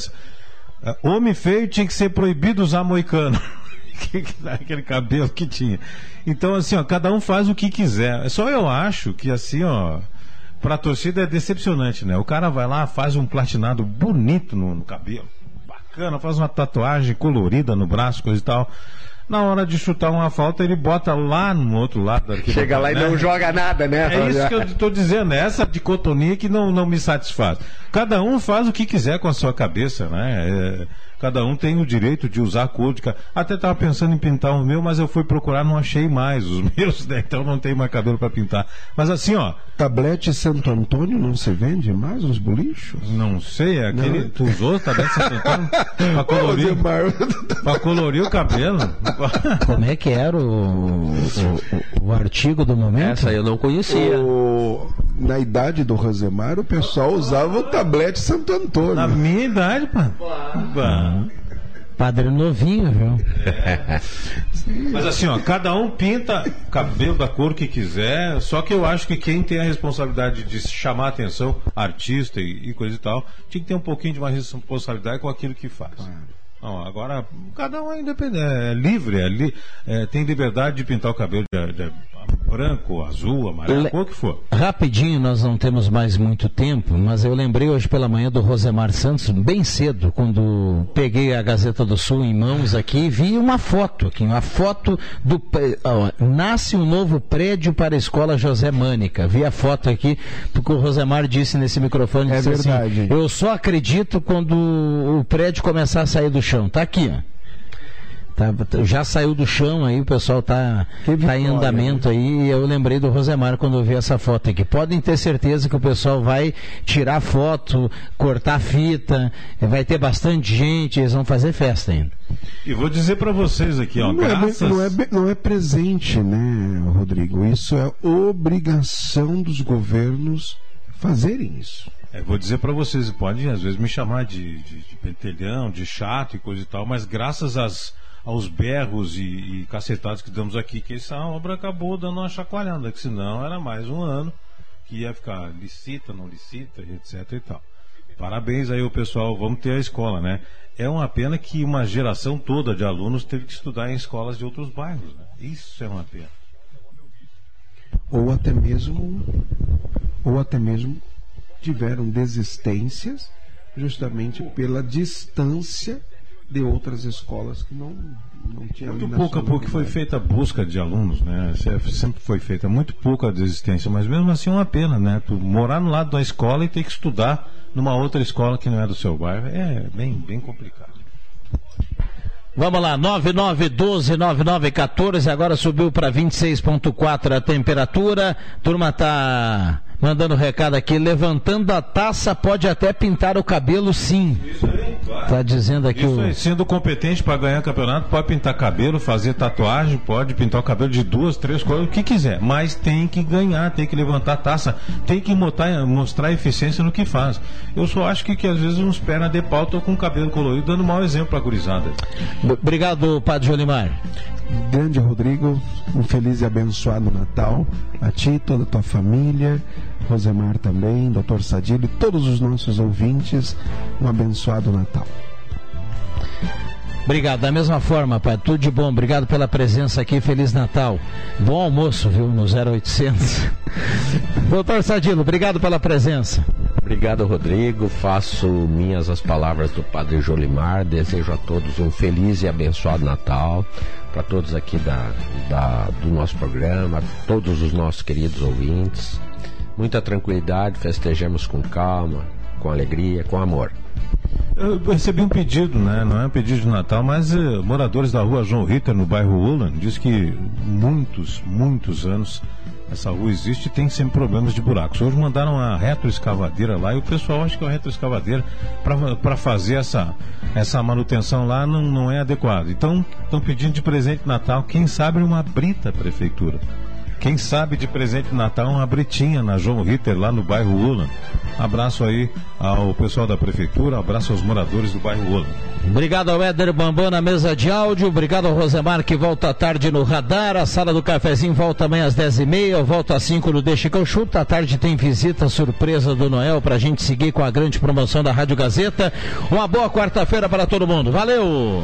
Homem feio tinha que ser proibido usar moicano. aquele cabelo que tinha. Então, assim, ó, cada um faz o que quiser. Só eu acho que, assim, ó, pra torcida é decepcionante, né? O cara vai lá, faz um platinado bonito no, no cabelo, bacana, faz uma tatuagem colorida no braço, coisa e tal. Na hora de chutar uma falta, ele bota lá no outro lado Chega lá e né? não joga nada, né? É isso que eu estou dizendo, é essa dicotomia que não, não me satisfaz. Cada um faz o que quiser com a sua cabeça, né? É, cada um tem o direito de usar a cor de Até estava pensando em pintar o meu, mas eu fui procurar, não achei mais os meus, né? Então não tem mais cabelo para pintar. Mas assim, ó. Tablete Santo Antônio não se vende mais nos bolichos? Não sei, é aquele. Não. Tu usou o tablete Santo Antônio? Pra colorir, pra colorir o cabelo? Como é que era o, o, o- o artigo do momento? Essa eu não conhecia. O- na idade do Rosemar, o pessoal usava o tablete Santo Antônio. Na minha idade, pá. Pá. Padre novinho, viu? Mas assim, ó, cada um pinta o cabelo da cor que quiser, só que eu acho que quem tem a responsabilidade de chamar atenção, artista e, e coisa e tal, tinha que ter um pouquinho de mais responsabilidade com aquilo que faz. Não, agora, cada um é independente, é livre, é li- é, tem liberdade de pintar o cabelo de, de branco, azul, amarelo, Le- cor que for. Rapidinho, nós não temos mais muito tempo, mas eu lembrei hoje pela manhã do Rosemar Santos, bem cedo, quando peguei a Gazeta do Sul em mãos aqui e vi uma foto aqui, uma foto do. ó, nasce um novo prédio para a escola José Mânica. Vi a foto aqui, porque o Rosemar disse nesse microfone, É disse assim, verdade. eu só acredito quando o prédio começar a sair do chão. Tá aqui, ó. Tá- já saiu do chão aí, o pessoal tá, tá em andamento aí. E eu lembrei do Rosemar quando eu vi essa foto aqui. Podem ter certeza que o pessoal vai tirar foto, cortar fita, vai ter bastante gente, eles vão fazer festa ainda. E vou dizer pra vocês aqui, ó, Não, é, graças... bem- não, é, bem- não é presente, né, Rodrigo? Isso é obrigação dos governos fazerem isso. É, vou dizer para vocês, pode às vezes me chamar de, de, de pentelhão, de chato e coisa e tal, mas graças às, aos berros e, e cacetados que damos aqui, que essa obra acabou dando uma chacoalhada, que senão era mais um ano que ia ficar licita, não licita, etc e tal. Parabéns aí o pessoal, vamos ter a escola, né? É uma pena que uma geração toda de alunos teve que estudar em escolas de outros bairros, né? Isso é uma pena. Ou até mesmo, ou até mesmo tiveram desistências justamente pela distância de outras escolas que não, não tinham Muito pouca, porque foi feita a busca de alunos, né? Se- Sempre foi feita muito pouca desistência, mas mesmo assim é uma pena, né? Tu morar no lado da escola e ter que estudar numa outra escola que não é do seu bairro é bem, bem complicado. Vamos lá, 9912-9914, agora subiu para 26,4 a temperatura. Turma tá mandando recado aqui, levantando a taça pode até pintar o cabelo sim. Tá dizendo aqui Isso o. aí, sendo competente para ganhar campeonato, pode pintar cabelo, fazer tatuagem, pode pintar o cabelo de duas, três cores, o que quiser. Mas tem que ganhar, tem que levantar a taça, tem que mostrar, mostrar eficiência no que faz. Eu só acho que, que às vezes uns pernas de pau estão com o cabelo colorido, dando mau exemplo para a gurizada. Obrigado, Padre Jolimar. Grande Rodrigo, um feliz e abençoado Natal a ti, toda a tua família, Rosemar também, Dr. Sadilho, todos os nossos ouvintes, um abençoado Natal. Obrigado, da mesma forma, pai. Tudo de bom. Obrigado pela presença aqui. Feliz Natal. Bom almoço, viu, no 0800. Doutor Sadilo, obrigado pela presença. Obrigado, Rodrigo. Faço minhas as palavras do Padre Jolimar. Desejo a todos um feliz e abençoado Natal. Para todos aqui da, da- do nosso programa, todos os nossos queridos ouvintes. Muita tranquilidade, festejemos com calma, com alegria, com amor. Eu recebi um pedido, né? Não é um pedido de Natal, mas eh, moradores da rua João Ritter, no bairro Ulan, diz que muitos, muitos anos essa rua existe e tem sempre problemas de buracos. Hoje mandaram a retroescavadeira lá e o pessoal acha que a retroescavadeira para fazer essa, essa manutenção lá não, não é adequado. Então, estão pedindo de presente de Natal, quem sabe uma brita prefeitura. Quem sabe de presente de Natal uma britinha na João Ritter, lá no bairro Ulan. Abraço aí ao pessoal da prefeitura, abraço aos moradores do bairro Ulan. Obrigado ao Éder Bambam na mesa de áudio. Obrigado ao Rosemar que volta à tarde no radar. A sala do cafezinho volta amanhã às 10h30. Eu volto às 5 no Deixa que eu chuto. À tarde tem visita surpresa do Noel para a gente seguir com a grande promoção da Rádio Gazeta. Uma boa quarta-feira para todo mundo. Valeu!